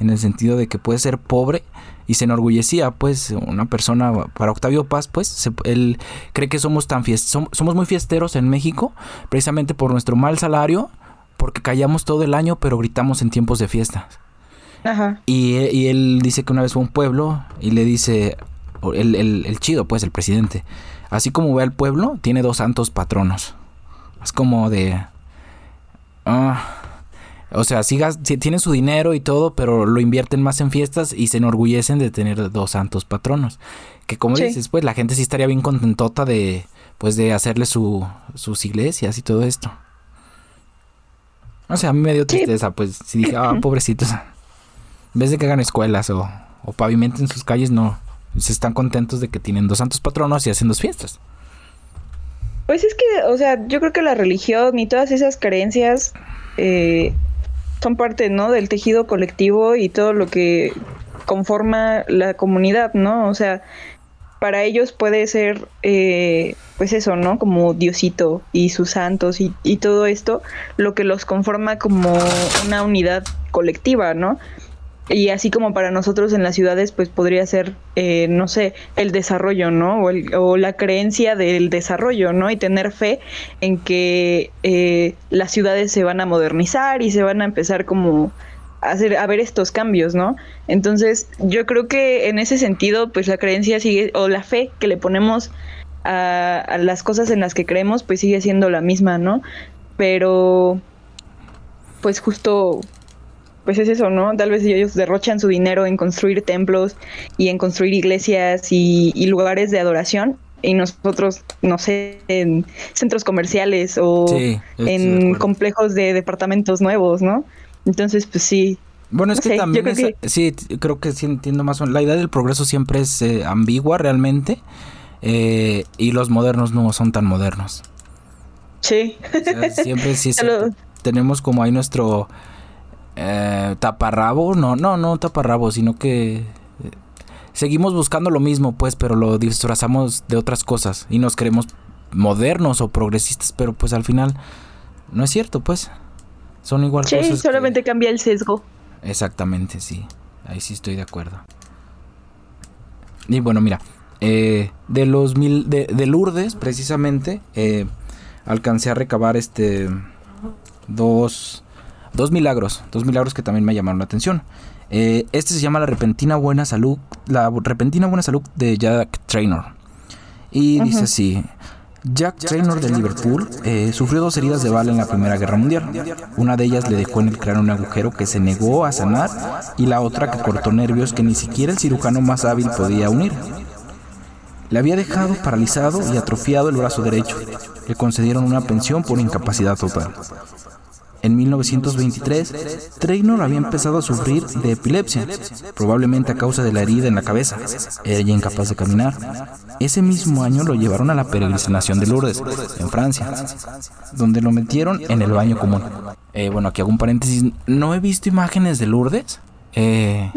en el sentido de que puede ser pobre y se enorgullecía, pues, una persona, para Octavio Paz, pues, él cree que somos tan somos muy fiesteros en México, precisamente por nuestro mal salario, porque callamos todo el año, pero gritamos en tiempos de fiestas. Ajá. Y, y, él dice que una vez fue a un pueblo y le dice, el, el, chido, pues, el presidente, así como ve al pueblo, tiene dos santos patronos. Es como de... Ah, o sea, sí, tienen su dinero y todo, pero lo invierten más en fiestas y se enorgullecen de tener dos santos patronos. Que como dices, pues la gente sí estaría bien contentota de, pues de hacerle su, sus iglesias y todo esto. O sea, a mí me dio tristeza, pues si dije, ah, pobrecitos. En vez de que hagan escuelas o, o pavimenten sus calles, no. Se están contentos de que tienen dos santos patronos y hacen dos fiestas. Pues es que, o sea, yo creo que la religión y todas esas creencias eh, son parte, ¿no? Del tejido colectivo y todo lo que conforma la comunidad, ¿no? O sea, para ellos puede ser, eh, pues eso, ¿no? Como Diosito y sus santos y, y todo esto, lo que los conforma como una unidad colectiva, ¿no? Y así como para nosotros en las ciudades, pues podría ser, eh, no sé, el desarrollo, ¿no? O, o, la creencia del desarrollo, ¿no? Y tener fe en que eh, las ciudades se van a modernizar y se van a empezar como hacer, a ver estos cambios, ¿no? Entonces, yo creo que en ese sentido, pues la creencia sigue, o la fe que le ponemos a, a las cosas en las que creemos, pues sigue siendo la misma, ¿no? Pero, pues justo pues es eso, ¿no? Tal vez ellos derrochan su dinero en construir templos y en construir iglesias y, lugares de adoración y nosotros, no sé, en centros comerciales o en complejos de departamentos nuevos, ¿no? Entonces, pues sí. Bueno, es que también sí, creo que sí entiendo más o menos. La idea del progreso siempre es eh, ambigua realmente eh, y los modernos no son tan modernos. Sí. siempre sí tenemos como ahí nuestro eh, taparrabo, no, no, no taparrabo, sino que eh, seguimos buscando lo mismo, pues, pero lo disfrazamos de otras cosas y nos creemos modernos o progresistas, pero pues al final no es cierto, pues. Son igual sí, solamente cambia el sesgo. Exactamente, sí. Ahí sí estoy de acuerdo. Y bueno, mira, eh, de los mil de, de Lourdes, precisamente, eh, alcancé a recabar este dos dos milagros, dos milagros que también me llamaron la atención. Eh, este se llama la repentina buena salud, la repentina buena salud de Jack Traynor. Y dice así. Jack Traynor de Liverpool eh, sufrió dos heridas de bala en la Primera Guerra Mundial. Una de ellas le dejó en el cráneo un agujero que se negó a sanar y la otra que cortó nervios que ni siquiera el cirujano más hábil podía unir. Le había dejado paralizado y atrofiado el brazo derecho. Le concedieron una pensión por incapacidad total. En 1923, Traynor había empezado a sufrir de epilepsia, probablemente a causa de la herida en la cabeza. Era ya incapaz de caminar. Ese mismo año lo llevaron a la peregrinación de Lourdes, en Francia, donde lo metieron en el baño común. Eh, bueno, aquí hago un paréntesis. No he visto imágenes de Lourdes, eh,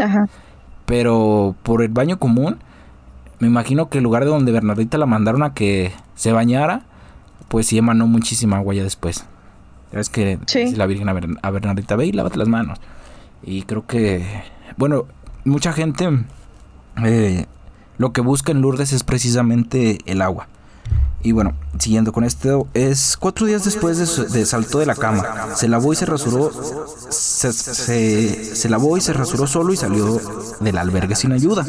pero por el baño común, me imagino que el lugar de donde Bernardita la mandaron a que se bañara, pues sí emanó muchísima agua ya después. Es que la Virgen a, Bernardita, ve y lávate las manos. Y creo que, bueno, mucha gente eh, lo que busca en Lourdes es precisamente el agua. Y bueno, siguiendo con esto, es cuatro días después de, saltó de la cama. Se lavó y se rasuró. Se, lavó y se rasuró solo y salió del albergue sin ayuda.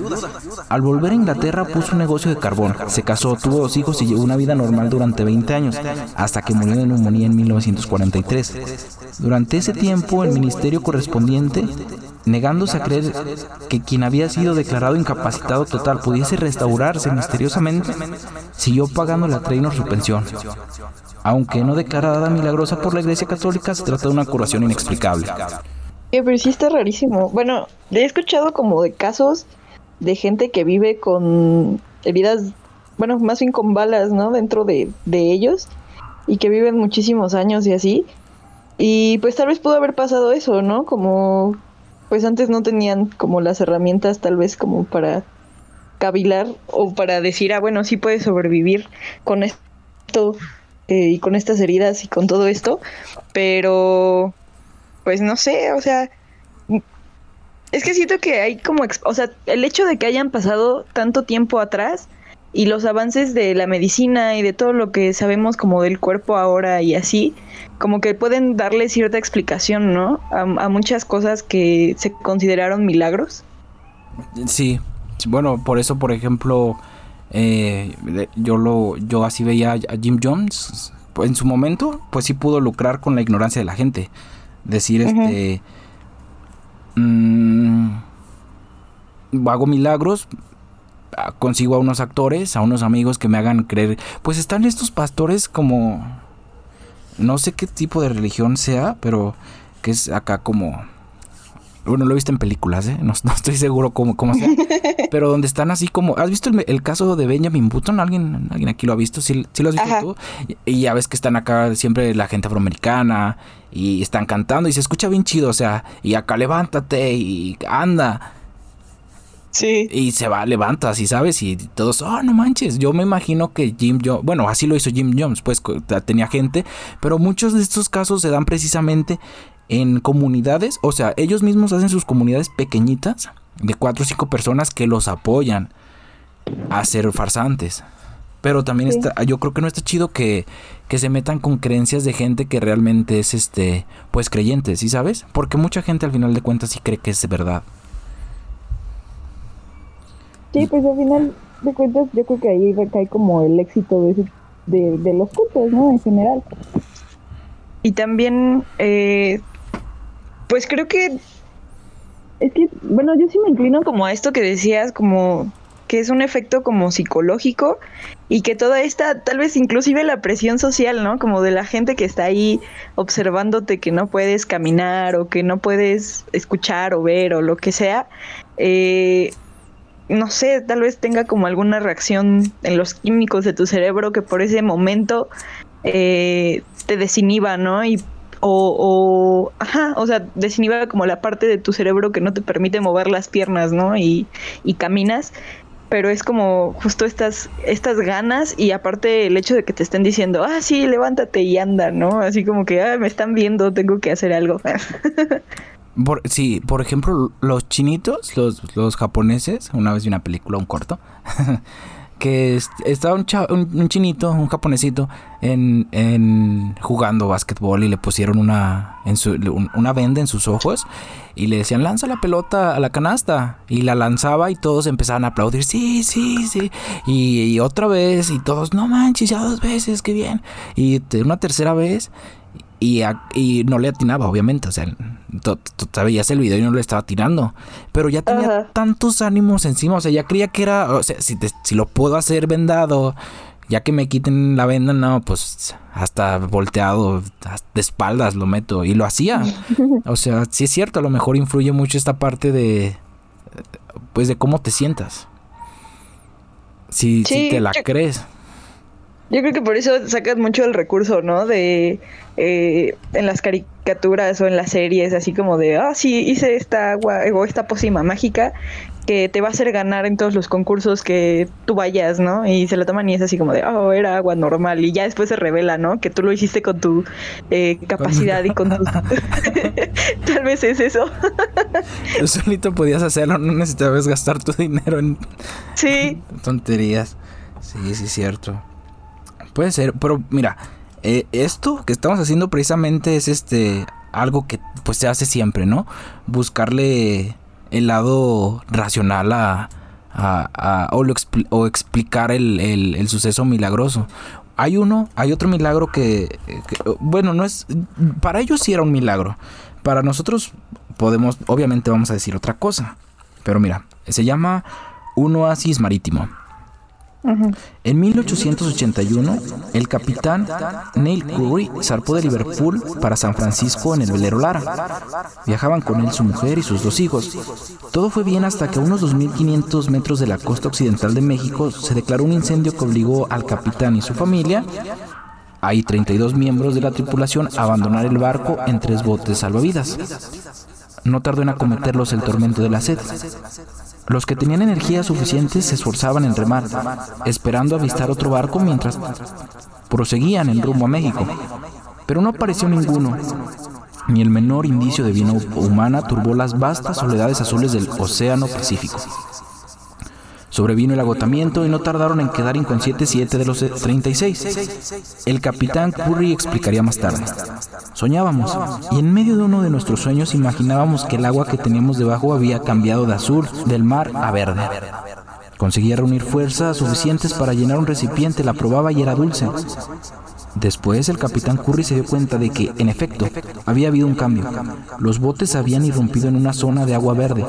Al volver a Inglaterra puso un negocio de carbón. Se casó, tuvo dos hijos y llevó una vida normal durante 20 años, hasta que murió de neumonía en 1943. Durante ese tiempo, el ministerio correspondiente negándose a creer que quien había sido declarado incapacitado total pudiese restaurarse misteriosamente, siguió pagando la Trainor su pensión. Aunque no declarada milagrosa por la Iglesia Católica, se trata de una curación inexplicable. Eh, pero sí está rarísimo. Bueno, he escuchado como de casos de gente que vive con heridas, bueno, más bien con balas, ¿no? Dentro de, de ellos y que viven muchísimos años y así. Y pues tal vez pudo haber pasado eso, ¿no? Como pues antes no tenían como las herramientas tal vez como para cavilar o para decir, ah, bueno, sí puedes sobrevivir con esto eh, y con estas heridas y con todo esto, pero pues no sé, o sea, es que siento que hay como, o sea, el hecho de que hayan pasado tanto tiempo atrás y los avances de la medicina y de todo lo que sabemos como del cuerpo ahora y así, como que pueden darle cierta explicación, ¿no? A, muchas cosas que se consideraron milagros. Sí, bueno, por eso, por ejemplo, eh, yo lo, yo así veía a Jim Jones, en su momento, pues sí pudo lucrar con la ignorancia de la gente, decir, este, mmm, hago milagros, consigo a unos actores, a unos amigos que me hagan creer, pues están estos pastores como no sé qué tipo de religión sea, pero que es acá como bueno, lo he visto en películas, ¿eh? No, estoy seguro cómo, cómo sea. Pero donde están así como... ¿Has visto el, caso de Benjamin Button? ¿Alguien, ¿Alguien aquí lo ha visto? ¿Sí, lo has visto tú? Y, ya ves que están acá siempre la gente afroamericana y están cantando y se escucha bien chido, o sea, y acá levántate y anda. Sí. Y se va, levanta, así sabes, y todos, oh, no manches. Yo me imagino que Jim Jones, bueno, así lo hizo Jim Jones, pues tenía gente, pero muchos de estos casos se dan precisamente en comunidades, o sea, ellos mismos hacen sus comunidades pequeñitas, de cuatro o cinco personas que los apoyan a ser farsantes. Pero también está, yo creo que no está chido que, que se metan con creencias de gente que realmente es este, pues creyente, ¿sí sabes? Porque mucha gente al final de cuentas sí cree que es verdad. Sí, pues al final de cuentas yo creo que ahí recae como el éxito de, de, de los cultos, ¿no? En general. Y también, eh, pues creo que es que, bueno, yo sí me inclino como a esto que decías, como que es un efecto como psicológico y que toda esta, tal vez inclusive la presión social, ¿no? Como de la gente que está ahí observándote que no puedes caminar o que no puedes escuchar o ver o lo que sea, eh, no sé, tal vez tenga como alguna reacción en los químicos de tu cerebro que por ese momento eh, te desinhiba, ¿no? Y o, o, ajá, o sea, desinhiba como la parte de tu cerebro que no te permite mover las piernas, ¿no? Y, y caminas, pero es como justo estas, estas ganas y aparte el hecho de que te estén diciendo, ah, sí, levántate y anda, ¿no? Así como que, ah, me están viendo, tengo que hacer algo. Por, sí, por ejemplo, los chinitos, los, los japoneses, una vez vi una película, un corto, que estaba un, chinito, un japonesito, en, en, jugando básquetbol y le pusieron una, en su, una venda en sus ojos y le decían, lanza la pelota a la canasta. Y la lanzaba y todos empezaban a aplaudir, sí, sí, sí. Y, otra vez y todos, no manches, ya dos veces, qué bien. Y una tercera vez y, y, no le atinaba, obviamente. O sea, todavía el video y no le estaba tirando. Pero ya tenía tantos ánimos encima. O sea, ya creía que era. O sea, si, si lo puedo hacer vendado, ya que me quiten la venda, no, pues hasta volteado, de espaldas lo meto. Y lo hacía. O sea, sí es cierto, a lo mejor influye mucho esta parte de. Pues de cómo te sientas. Si, si te la crees. Yo creo que por eso sacas mucho el recurso, ¿no? De eh, en las caricaturas o en las series, así como de, ah, sí, hice esta agua o esta pócima mágica que te va a hacer ganar en todos los concursos que tú vayas, ¿no? Y se la toman y es así como de, oh, era agua normal. Y ya después se revela, ¿no? Que tú lo hiciste con tu eh, capacidad y con tu... Tal vez es eso. tú solito podías hacerlo, no necesitabas gastar tu dinero en... Sí. Tonterías. Sí, sí, es cierto. Puede ser, pero mira, eh, esto que estamos haciendo precisamente es este algo que pues se hace siempre, ¿no? Buscarle el lado racional a, a, o, explicar el, suceso milagroso. Hay uno, hay otro milagro que, bueno, no es, para ellos sí era un milagro. Para nosotros podemos, obviamente vamos a decir otra cosa. Pero mira, se llama un oasis marítimo. En 1881, el capitán Neil Curry zarpó de Liverpool para San Francisco en el velero Lara. Viajaban con él su mujer y sus dos hijos. Todo fue bien hasta que a unos 2.500 metros de la costa occidental de México se declaró un incendio que obligó al capitán y su familia, ahí 32 miembros de la tripulación, a abandonar el barco en tres botes salvavidas. No tardó en acometerlos el tormento de la sed. Los que tenían energía suficiente se esforzaban en remar, esperando avistar otro barco mientras proseguían en rumbo a México. Pero no apareció ninguno, ni el menor indicio de vida humana turbó las vastas soledades azules del Océano Pacífico. Sobrevino el agotamiento y no tardaron en quedar inconscientes siete de los 36. El capitán Curry explicaría más tarde. Soñábamos y en medio de uno de nuestros sueños imaginábamos que el agua que teníamos debajo había cambiado de azul del mar a verde. Conseguía reunir fuerzas suficientes para llenar un recipiente, la probaba y era dulce. Después el capitán Curry se dio cuenta de que, en efecto, había habido un cambio. Los botes habían irrumpido en una zona de agua verde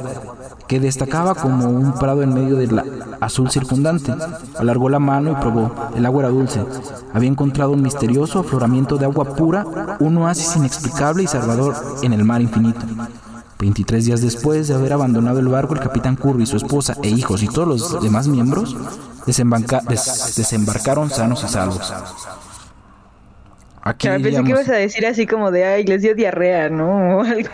que destacaba como un prado en medio del azul circundante. Alargó la mano y probó. El agua era dulce. Había encontrado un misterioso afloramiento de agua pura, un oasis inexplicable y salvador en el mar infinito. 23 días después de haber abandonado el barco, el capitán Curry, su esposa e hijos y todos los demás miembros desembarcaron sanos y salvos. Aquí pensé que ibas a decir así como de, ay, les dio diarrea, ¿no? O algo.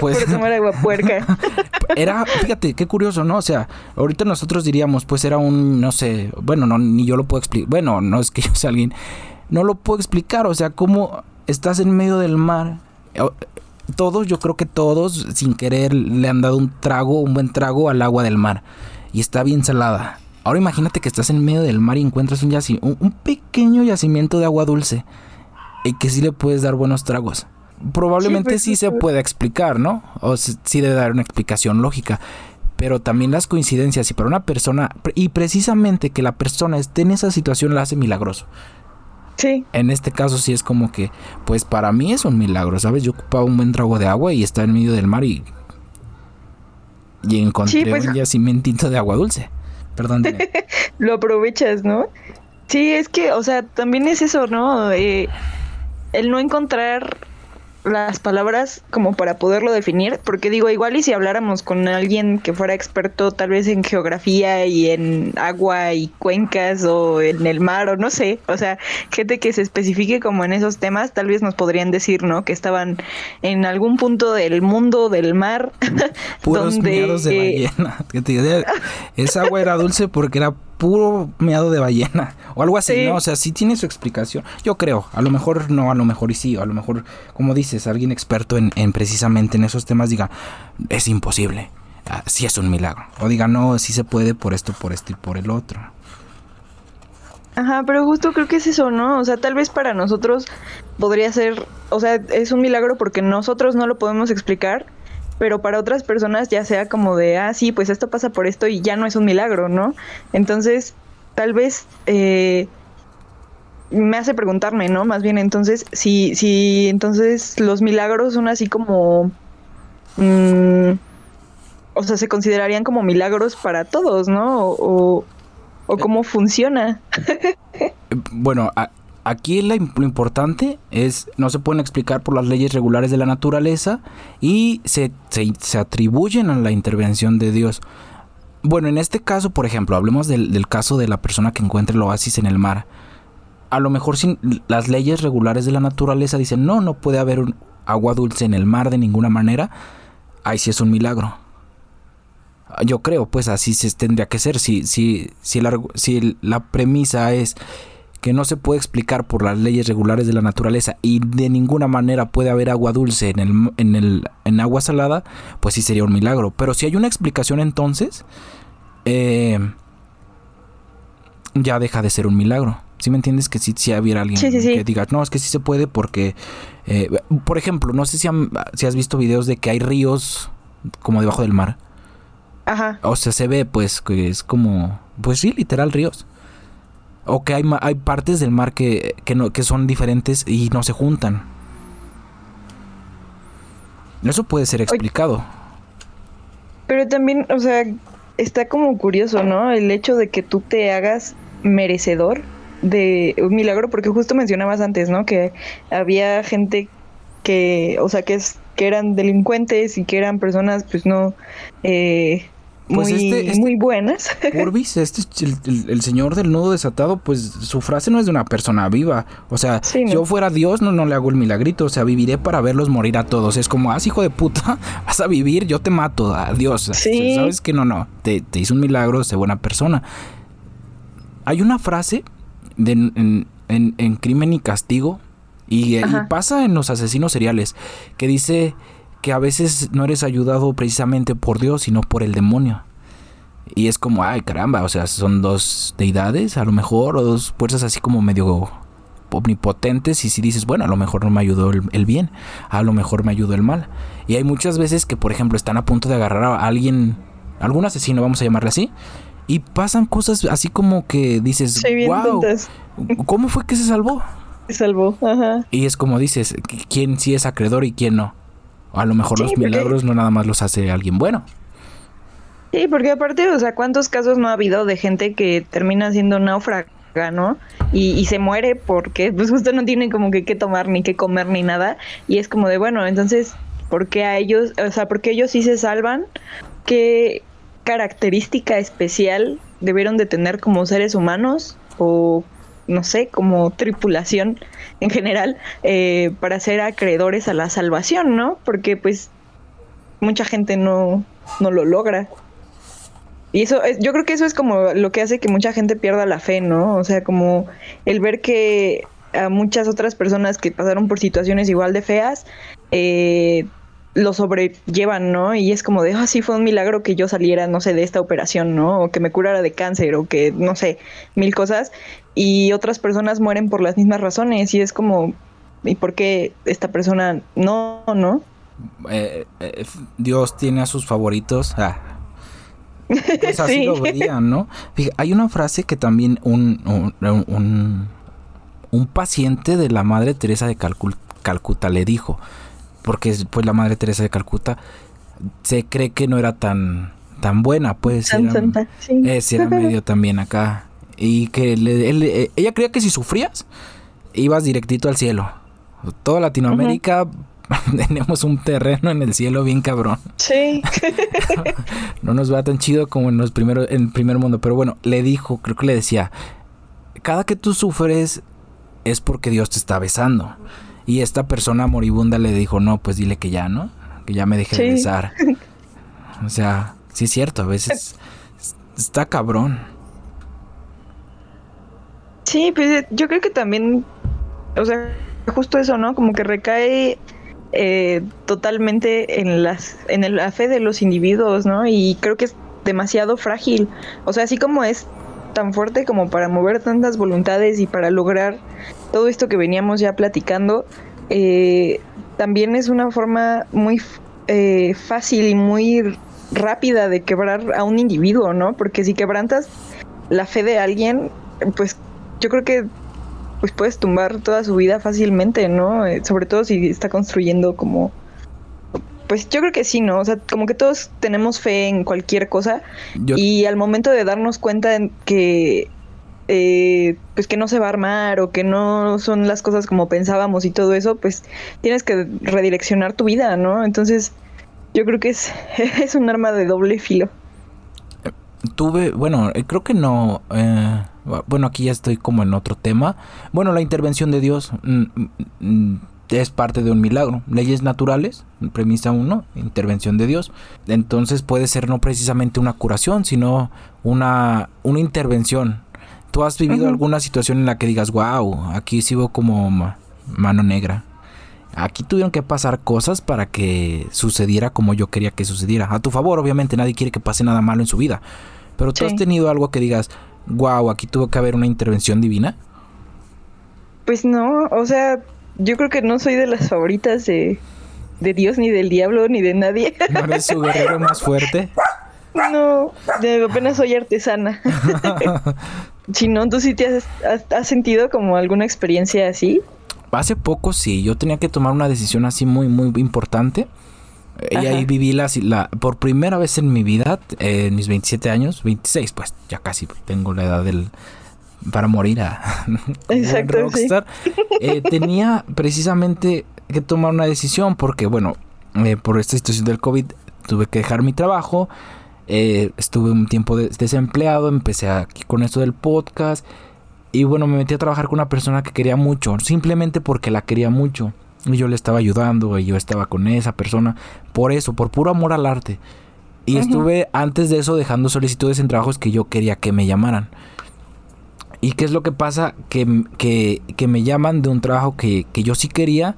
Pues, Por tomar agua puerca. era, fíjate, qué curioso, ¿no? O sea, ahorita nosotros diríamos, pues era un, no sé, bueno, no, ni yo lo puedo explicar. Bueno, no es que yo sea alguien, no lo puedo explicar. O sea, cómo estás en medio del mar. Todos, yo creo que todos, sin querer, le han dado un trago, un buen trago al agua del mar. Y está bien salada Ahora imagínate que estás en medio del mar y encuentras un, un, pequeño yacimiento de agua dulce y que sí le puedes dar buenos tragos. Probablemente sí, pues, se pueda explicar, ¿no? O sí debe dar una explicación lógica. Pero también las coincidencias y para una persona, y precisamente que la persona esté en esa situación la hace milagroso. Sí. En este caso sí es como que, pues para mí es un milagro, ¿sabes? Yo ocupaba un buen trago de agua y está en medio del mar y... Y encontré pues un yacimentito de agua dulce. Perdón. Lo aprovechas, ¿no? Sí, es que, o sea, también es eso, ¿no? Eh, el no encontrar las palabras como para poderlo definir, porque digo, igual y si habláramos con alguien que fuera experto tal vez en geografía y en agua y cuencas o en el mar o no sé, o sea, gente que se especifique como en esos temas, tal vez nos podrían decir, ¿no? Que estaban en algún punto del mundo del mar Puros donde de ballena. esa agua era dulce porque era puro meado de ballena o algo así, ¿no? O sea, sí tiene su explicación. Yo creo, a lo mejor no, a lo mejor y sí, a lo mejor, como dices, alguien experto en, precisamente en esos temas diga, es imposible, ah, sí es un milagro. O diga, no, sí se puede por esto, por esto y por el otro. Ajá, pero justo creo que es eso, ¿no? O sea, tal vez para nosotros podría ser, o sea, es un milagro porque nosotros no lo podemos explicar, pero para otras personas ya sea como de, ah, sí, pues esto pasa por esto y ya no es un milagro, ¿no? Entonces, tal vez eh, me hace preguntarme, ¿no? Más bien, entonces, si, si entonces los milagros son así como... Mm, o sea, se considerarían como milagros para todos, ¿no? O, o cómo funciona. bueno, a, aquí lo importante es, no se pueden explicar por las leyes regulares de la naturaleza y se, se, atribuyen a la intervención de Dios. Bueno, en este caso, por ejemplo, hablemos del, caso de la persona que encuentra el oasis en el mar. A lo mejor sin, las leyes regulares de la naturaleza dicen, no, no puede haber agua dulce en el mar de ninguna manera. Ahí sí es un milagro. Yo creo, pues así se tendría que ser. Si, si, si, si la premisa es que no se puede explicar por las leyes regulares de la naturaleza y de ninguna manera puede haber agua dulce en, el, en, el, en agua salada, pues sí sería un milagro. Pero si hay una explicación entonces, eh, ya deja de ser un milagro. ¿Sí me entiendes? Que si, si hubiera alguien que diga, no, es que sí se puede porque, eh, por ejemplo, no sé si, si has visto videos de que hay ríos como debajo del mar. Ajá. O sea, se ve pues que es como, pues sí, literal ríos. O que hay, hay partes del mar que, no, que son diferentes y no se juntan. Eso puede ser explicado. Pero también, o sea, está como curioso, ¿no? El hecho de que tú te hagas merecedor de un milagro, porque justo mencionabas antes, ¿no? Que había gente que, o sea, que, es, que eran delincuentes y que eran personas, pues no, eh, pues muy, este, este, muy buenas. Urbis, este el, señor del nudo desatado, pues su frase no es de una persona viva. O sea, si yo fuera Dios, no, no le hago el milagrito. O sea, viviré para verlos morir a todos. Es como, ah, hijo de puta, vas a vivir, yo te mato, adiós. Sí. Sabes que no, no, te, hizo un milagro, sé buena persona. Hay una frase de, en, en, Crimen y Castigo, y, y pasa en los asesinos seriales, que dice que a veces no eres ayudado precisamente por Dios, sino por el demonio. Y es como, ay caramba, o sea, son dos deidades a lo mejor, o dos fuerzas así como medio omnipotentes y si dices, bueno, a lo mejor no me ayudó el, bien, a lo mejor me ayudó el mal. Y hay muchas veces que, por ejemplo, están a punto de agarrar a alguien, algún asesino, vamos a llamarle así, y pasan cosas así como que dices, wow, ¿cómo fue que se salvó? Se salvó, ajá. Y es como dices, ¿quién sí es acreedor y quién no? A lo mejor los milagros no nada más los hace alguien bueno. Sí, porque aparte, o sea, ¿cuántos casos no ha habido de gente que termina siendo náufraga, ¿no? Y, se muere porque pues justo no tiene como que qué tomar, ni qué comer, ni nada. Y es como de, bueno, entonces, ¿por qué a ellos, o sea, por qué ellos sí se salvan? ¿Qué característica especial debieron de tener como seres humanos? ¿O no sé, como tripulación en general, eh, para ser acreedores a la salvación, ¿no? Porque pues mucha gente no, no lo logra. Y eso, es, yo creo que eso es como lo que hace que mucha gente pierda la fe, ¿no? O sea, como el ver que a muchas otras personas que pasaron por situaciones igual de feas, eh, lo sobrellevan, ¿no? Y es como de, ah, sí, fue un milagro que yo saliera, no sé, de esta operación, ¿no? O que me curara de cáncer, o que, no sé, mil cosas. Y otras personas mueren por las mismas razones. Y es como, ¿y por qué esta persona no, no? Eh, eh, Dios tiene a sus favoritos. Ah. Pues así lo veían, ¿no? hay una frase que también un, un, un, paciente de la Madre Teresa de Calcuta le dijo porque pues la Madre Teresa de Calcuta se cree que no era tan tan buena, pues era, eh, era medio también acá y que eh, ella creía que si sufrías ibas directito al cielo. Toda Latinoamérica tenemos un terreno en el cielo bien cabrón. Sí. no nos va tan chido como en los primeros en el primer mundo, pero bueno, le dijo, creo que le decía, cada que tú sufres es porque Dios te está besando. Y esta persona moribunda le dijo, no, pues dile que ya, ¿no? Que ya me deje de besar. O sea, sí es cierto, a veces está cabrón. Sí, pues yo creo que también, o sea, justo eso, ¿no? Como que recae eh, totalmente en las, en la fe de los individuos, ¿no? Y creo que es demasiado frágil. O sea, así como es tan fuerte como para mover tantas voluntades y para lograr todo esto que veníamos ya platicando, eh, también es una forma muy eh, fácil y muy rápida de quebrar a un individuo, ¿no? Porque si quebrantas la fe de alguien, pues yo creo que pues puedes tumbar toda su vida fácilmente, ¿no? Eh, sobre todo si está construyendo como pues yo creo que sí, ¿no? O sea, como que todos tenemos fe en cualquier cosa y al momento de darnos cuenta que eh, pues que no se va a armar o que no son las cosas como pensábamos y todo eso, pues tienes que redireccionar tu vida, ¿no? Entonces yo creo que es, es un arma de doble filo. Tuve, bueno, eh, creo que no, eh, bueno, aquí ya estoy como en otro tema. Bueno, la intervención de Dios. Mm, mm, es parte de un milagro. Leyes naturales, premisa uno, intervención de Dios. Entonces puede ser no precisamente una curación, sino una, una intervención. ¿Tú has vivido alguna situación en la que digas, wow, aquí veo como mano negra? Aquí tuvieron que pasar cosas para que sucediera como yo quería que sucediera. A tu favor, obviamente, nadie quiere que pase nada malo en su vida. Pero tú has tenido algo que digas, wow, aquí tuvo que haber una intervención divina. Pues no, o sea, yo creo que no soy de las favoritas de, de Dios, ni del diablo, ni de nadie. ¿No eres su guerrero más fuerte? No, apenas soy artesana. si no, ¿tú sí te has, sentido como alguna experiencia así? Hace poco sí, yo tenía que tomar una decisión así muy, muy importante. Y ahí viví la, la, por primera vez en mi vida, en mis 27 años, 26, pues ya casi tengo la edad del, para morir a Exacto, rockstar, eh, tenía precisamente que tomar una decisión porque, bueno, eh, por esta situación del COVID tuve que dejar mi trabajo, eh, estuve un tiempo desempleado, empecé aquí con esto del podcast y bueno, me metí a trabajar con una persona que quería mucho, simplemente porque la quería mucho. Y yo le estaba ayudando y yo estaba con esa persona por eso, por puro amor al arte. Y estuve antes de eso dejando solicitudes en trabajos que yo quería que me llamaran. ¿Y qué es lo que pasa? Que, que, me llaman de un trabajo que, yo sí quería.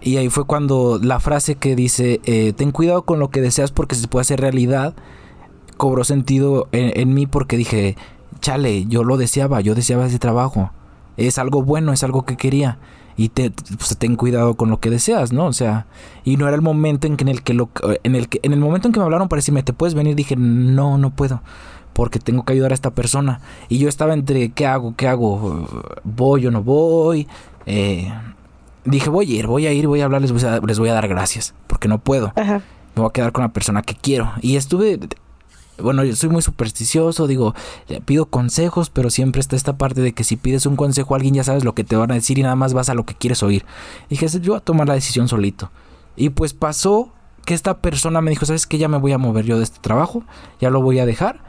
Y ahí fue cuando la frase que dice, eh, ten cuidado con lo que deseas porque se puede hacer realidad, cobró sentido en, mí porque dije, chale, yo lo deseaba, yo deseaba ese trabajo. Es algo bueno, es algo que quería. Y te, pues, ten cuidado con lo que deseas, ¿no? O sea, y no era el momento en, que en el que lo, en el que en el momento en que me hablaron para decirme, "¿Te puedes venir?" dije, "No, no puedo." porque tengo que ayudar a esta persona. Y yo estaba entre, ¿qué hago? ¿Qué hago? ¿Voy o no voy? Eh, dije, voy a ir, voy a ir, voy a hablar, les voy a, les voy a dar gracias, porque no puedo. Me voy a quedar con la persona que quiero. Y estuve, bueno, yo soy muy supersticioso, digo, pido consejos, pero siempre está esta parte de que si pides un consejo a alguien ya sabes lo que te van a decir y nada más vas a lo que quieres oír. dije, yo voy a tomar la decisión solito. Y pues pasó que esta persona me dijo, ¿sabes qué? Ya me voy a mover yo de este trabajo, ya lo voy a dejar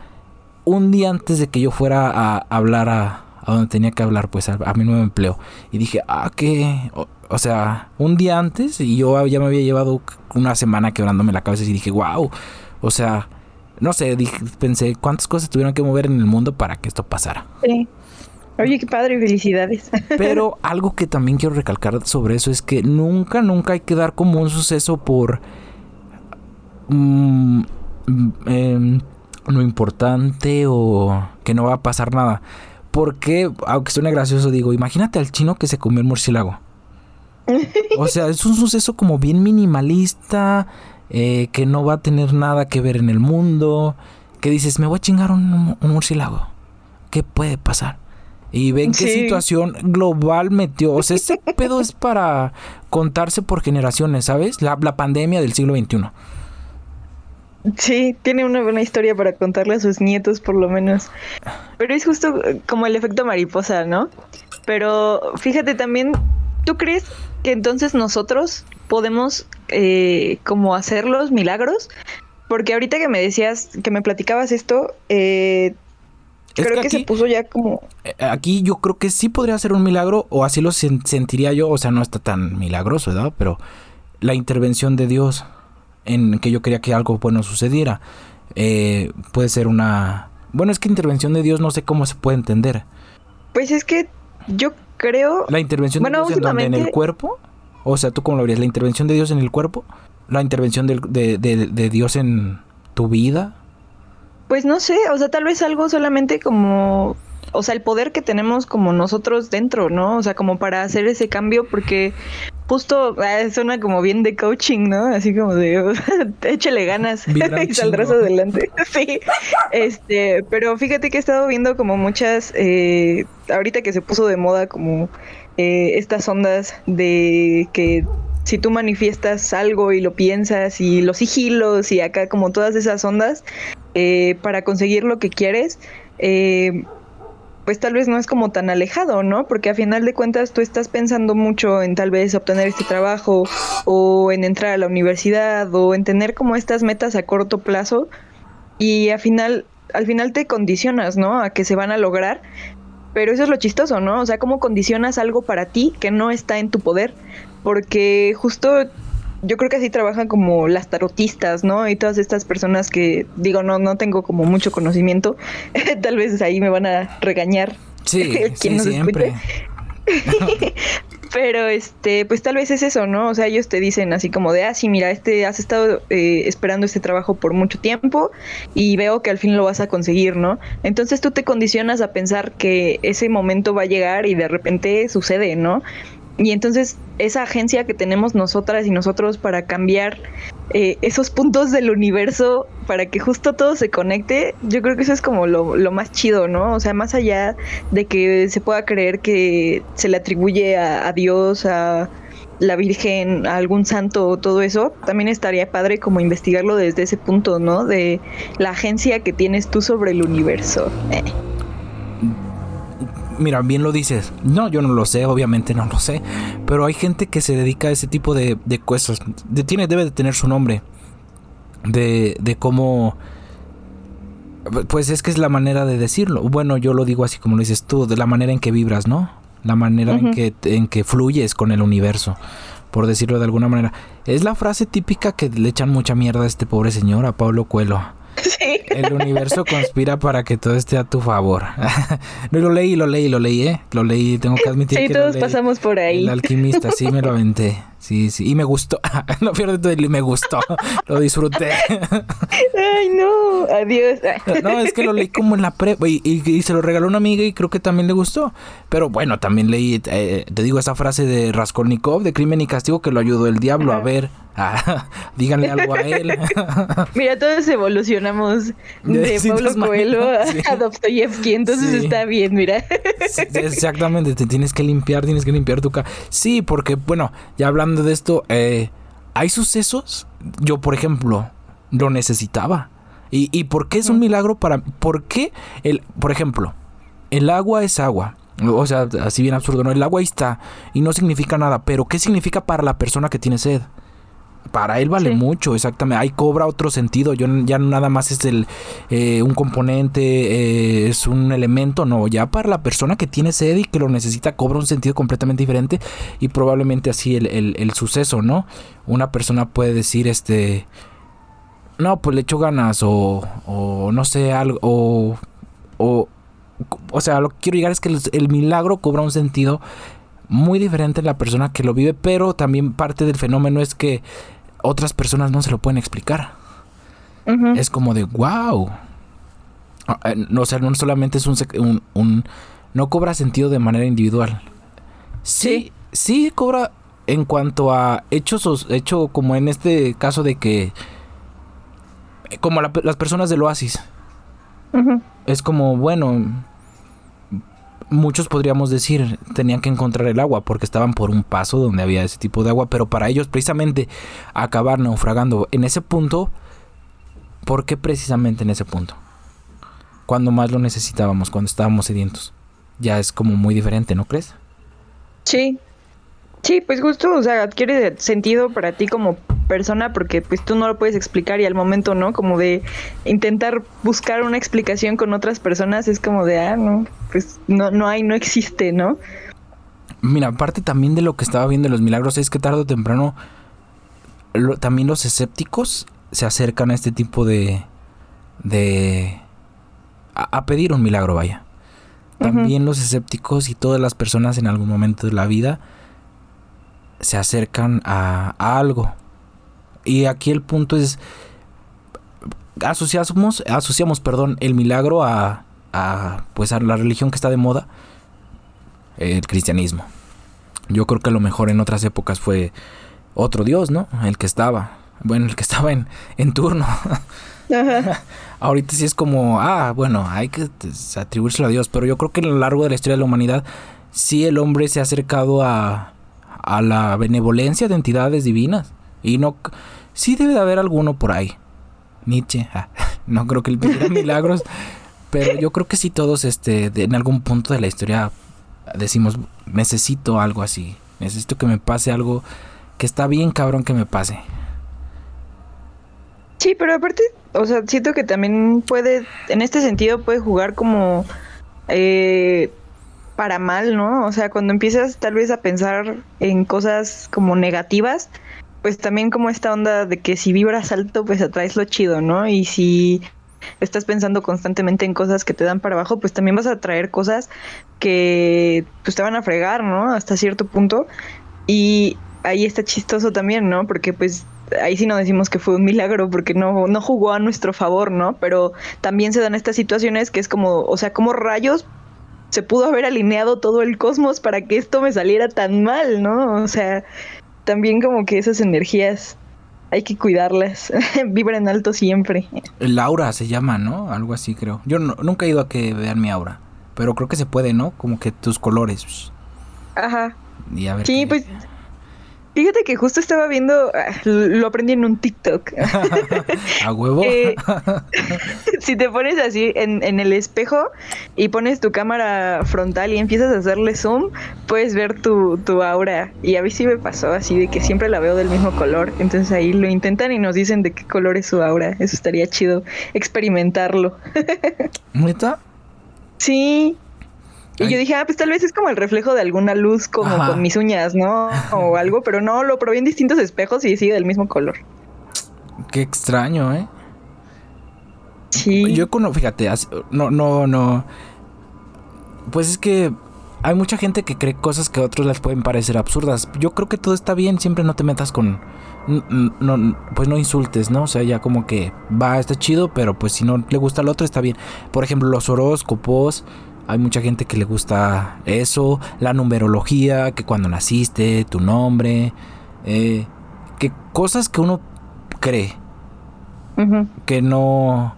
un día antes de que yo fuera a hablar a, donde tenía que hablar, pues a, mi nuevo empleo. Y dije, ah, ¿qué? O, sea, un día antes y yo ya me había llevado una semana quebrándome la cabeza y dije, wow. O sea, no sé, dije, pensé, ¿cuántas cosas tuvieron que mover en el mundo para que esto pasara? Sí. Oye, qué padre, felicidades. Pero algo que también quiero recalcar sobre eso es que nunca, nunca hay que dar como un suceso por mm, em, no importante o que no va a pasar nada. Porque, aunque suene gracioso, digo, imagínate al chino que se comió el murciélago. O sea, es un suceso como bien minimalista, eh, que no va a tener nada que ver en el mundo, que dices, me voy a chingar un, murciélago. ¿Qué puede pasar? Y ven qué situación global metió. O sea, ese pedo es para contarse por generaciones, ¿sabes? La, la pandemia del siglo XXI. Sí, tiene una buena historia para contarle a sus nietos, por lo menos. Pero es justo como el efecto mariposa, ¿no? Pero fíjate también, ¿tú crees que entonces nosotros podemos eh, como hacer los milagros? Porque ahorita que me decías, que me platicabas esto, eh, creo que, se puso ya como... Eh, aquí yo creo que sí podría ser un milagro, o así lo sentiría yo, o sea, no está tan milagroso, ¿verdad? Pero la intervención de Dios en que yo quería que algo bueno sucediera. Eh, puede ser una... Bueno, es que intervención de Dios no sé cómo se puede entender. Pues es que yo creo... La intervención de Dios en, el cuerpo. O sea, ¿tú cómo lo verías? ¿La intervención de Dios en el cuerpo? ¿La intervención de, de Dios en tu vida? Pues no sé, o sea, tal vez algo solamente como o sea, el poder que tenemos como nosotros dentro, ¿no? O sea, como para hacer ese cambio, porque justo ah, suena como bien de coaching, ¿no? Así como de échale ganas y saldrás adelante. sí. Este, pero fíjate que he estado viendo como muchas, eh, ahorita que se puso de moda como eh, estas ondas de que si tú manifiestas algo y lo piensas y los sigilos y acá como todas esas ondas eh, para conseguir lo que quieres, eh, pues tal vez no es como tan alejado, ¿no? Porque a final de cuentas tú estás pensando mucho en tal vez obtener este trabajo o en entrar a la universidad o en tener como estas metas a corto plazo y al final al final te condicionas, ¿no? A que se van a lograr. Pero eso es lo chistoso, ¿no? O sea, cómo condicionas algo para ti que no está en tu poder. Porque justo yo creo que así trabajan como las tarotistas, ¿no? Y todas estas personas que, digo, no, no tengo como mucho conocimiento, tal vez ahí me van a regañar. Sí, sí siempre. Pero este, pues tal vez es eso, ¿no? O sea, ellos te dicen así como de, ah, sí, mira, este, has estado eh, esperando este trabajo por mucho tiempo y veo que al fin lo vas a conseguir, ¿no? Entonces tú te condicionas a pensar que ese momento va a llegar y de repente sucede, ¿no? Y entonces esa agencia que tenemos nosotras y nosotros para cambiar eh, esos puntos del universo para que justo todo se conecte, yo creo que eso es como lo, más chido, ¿no? O sea, más allá de que se pueda creer que se le atribuye a, a Dios, a la Virgen, a algún santo, todo eso, también estaría padre como investigarlo desde ese punto, ¿no? De la agencia que tienes tú sobre el universo. Eh mira, bien lo dices. No, yo no lo sé, obviamente no lo sé. Pero hay gente que se dedica a ese tipo de, de cosas. tiene, debe de tener su nombre. De, de cómo... Pues es que es la manera de decirlo. Bueno, yo lo digo así como lo dices tú, de la manera en que vibras, ¿no? La manera en, que, en que fluyes con el universo, por decirlo de alguna manera. Es la frase típica que le echan mucha mierda a este pobre señor, a Pablo Cuelo. El universo conspira para que todo esté a tu favor. lo leí, lo leí, lo leí, ¿eh? Lo leí, tengo que admitir sí, todos pasamos por ahí. El alquimista, sí, me lo aventé. Sí, sí. Y me gustó. no pierdo todo y me gustó. Lo disfruté. Ay, no. Adiós. no, es que lo leí como en la pre... Y, se lo regaló una amiga y creo que también le gustó. Pero bueno, también leí, eh, te digo, esa frase de Raskolnikov, de Crimen y Castigo, que lo ayudó el diablo a ver. díganle algo a él. Mira, todos evolucionamos de, Pablo Coelho a, Dostoyevsky, entonces está bien, mira. exactamente, te tienes que limpiar, tienes que limpiar tu cara. Sí, porque, bueno, ya hablando de esto, eh, hay sucesos. Yo, por ejemplo, lo necesitaba. ¿Y, ¿Y por qué es un milagro para.? ¿Por qué, el, por ejemplo, el agua es agua? O sea, así bien absurdo, ¿no? El agua ahí está y no significa nada, pero ¿qué significa para la persona que tiene sed? Para él vale mucho, exactamente. Ahí cobra otro sentido. Yo ya nada más es el eh, un componente, eh, es un elemento, no. Ya para la persona que tiene sed y que lo necesita cobra un sentido completamente diferente y probablemente así el, el, suceso, ¿no? Una persona puede decir, este, no, pues le echo ganas o, o no sé, algo, o, o, o sea, lo que quiero llegar es que el milagro cobra un sentido muy diferente en la persona que lo vive, pero también parte del fenómeno es que otras personas no se lo pueden explicar. es como de wow. Ah, eh, o sea, no solamente es un, un, no cobra sentido de manera individual. Sí, sí, cobra en cuanto a hechos, hecho como en este caso de que, como las personas del oasis. Es como, bueno, muchos podríamos decir tenían que encontrar el agua porque estaban por un paso donde había ese tipo de agua, pero para ellos precisamente acabar naufragando en ese punto, ¿por qué precisamente en ese punto? Cuando más lo necesitábamos, cuando estábamos sedientos. Ya es como muy diferente, ¿no crees? Sí, Sí, pues justo, o sea, adquiere sentido para ti como persona porque pues tú no lo puedes explicar y al momento, ¿no? Como de intentar buscar una explicación con otras personas es como de, ah, no, pues no, no hay, no existe, ¿no? Mira, aparte también de lo que estaba viendo de los milagros es que tarde o temprano también los escépticos se acercan a este tipo de... de... a, pedir un milagro, vaya. También los escépticos y todas las personas en algún momento de la vida se acercan a, algo. Y aquí el punto es, asociamos, asociamos perdón, el milagro a, a, pues a la religión que está de moda, el cristianismo. Yo creo que a lo mejor en otras épocas fue otro Dios, ¿no? El que estaba, bueno, el que estaba en, en turno. Ahorita sí es como, ah, bueno, hay que atribuírselo a Dios, pero yo creo que a lo largo de la historia de la humanidad, sí el hombre se ha acercado a, a la benevolencia de entidades divinas. Y no... Sí debe de haber alguno por ahí. Nietzsche. Ah, no creo que él pidiera milagros. pero yo creo que sí todos este, en algún punto de la historia decimos, necesito algo así. Necesito que me pase algo que está bien cabrón que me pase. Sí, pero aparte, o sea, siento que también puede, en este sentido puede jugar como eh, para mal, ¿no? O sea, cuando empiezas tal vez a pensar en cosas como negativas, pues también como esta onda de que si vibras alto, pues atraes lo chido, ¿no? Y si estás pensando constantemente en cosas que te dan para abajo, pues también vas a atraer cosas que pues te van a fregar, ¿no? Hasta cierto punto. Y ahí está chistoso también, ¿no? Porque pues ahí sí no decimos que fue un milagro porque no, no jugó a nuestro favor, ¿no? Pero también se dan estas situaciones que es como, o sea, como rayos se pudo haber alineado todo el cosmos para que esto me saliera tan mal, ¿no? O sea, también como que esas energías hay que cuidarlas, vibran alto siempre. El aura se llama, ¿no? Algo así creo. Yo nunca he ido a que vean mi aura, pero creo que se puede, ¿no? Como que tus colores. Ajá. Y a ver sí, pues Fíjate que justo estaba viendo, ah, lo aprendí en un TikTok. ¿A huevo? Eh, si te pones así en, en, el espejo y pones tu cámara frontal y empiezas a hacerle zoom, puedes ver tu, tu aura. Y a mí sí me pasó así, de que siempre la veo del mismo color. Entonces ahí lo intentan y nos dicen de qué color es su aura. Eso estaría chido experimentarlo. ¿Neta? Sí, y yo dije, ah, pues tal vez es como el reflejo de alguna luz como con mis uñas, ¿no? O algo, pero no, lo probé en distintos espejos y sigue del mismo color. Qué extraño, ¿eh? Sí. Yo conozco, fíjate, no, no, no. Pues es que hay mucha gente que cree cosas que a otros les pueden parecer absurdas. Yo creo que todo está bien, siempre no te metas con... No, pues no insultes, ¿no? O sea, ya como que va, está chido, pero pues si no le gusta al otro está bien. Por ejemplo, los horóscopos, hay mucha gente que le gusta eso, la numerología, que cuando naciste, tu nombre, eh, que cosas que uno cree que no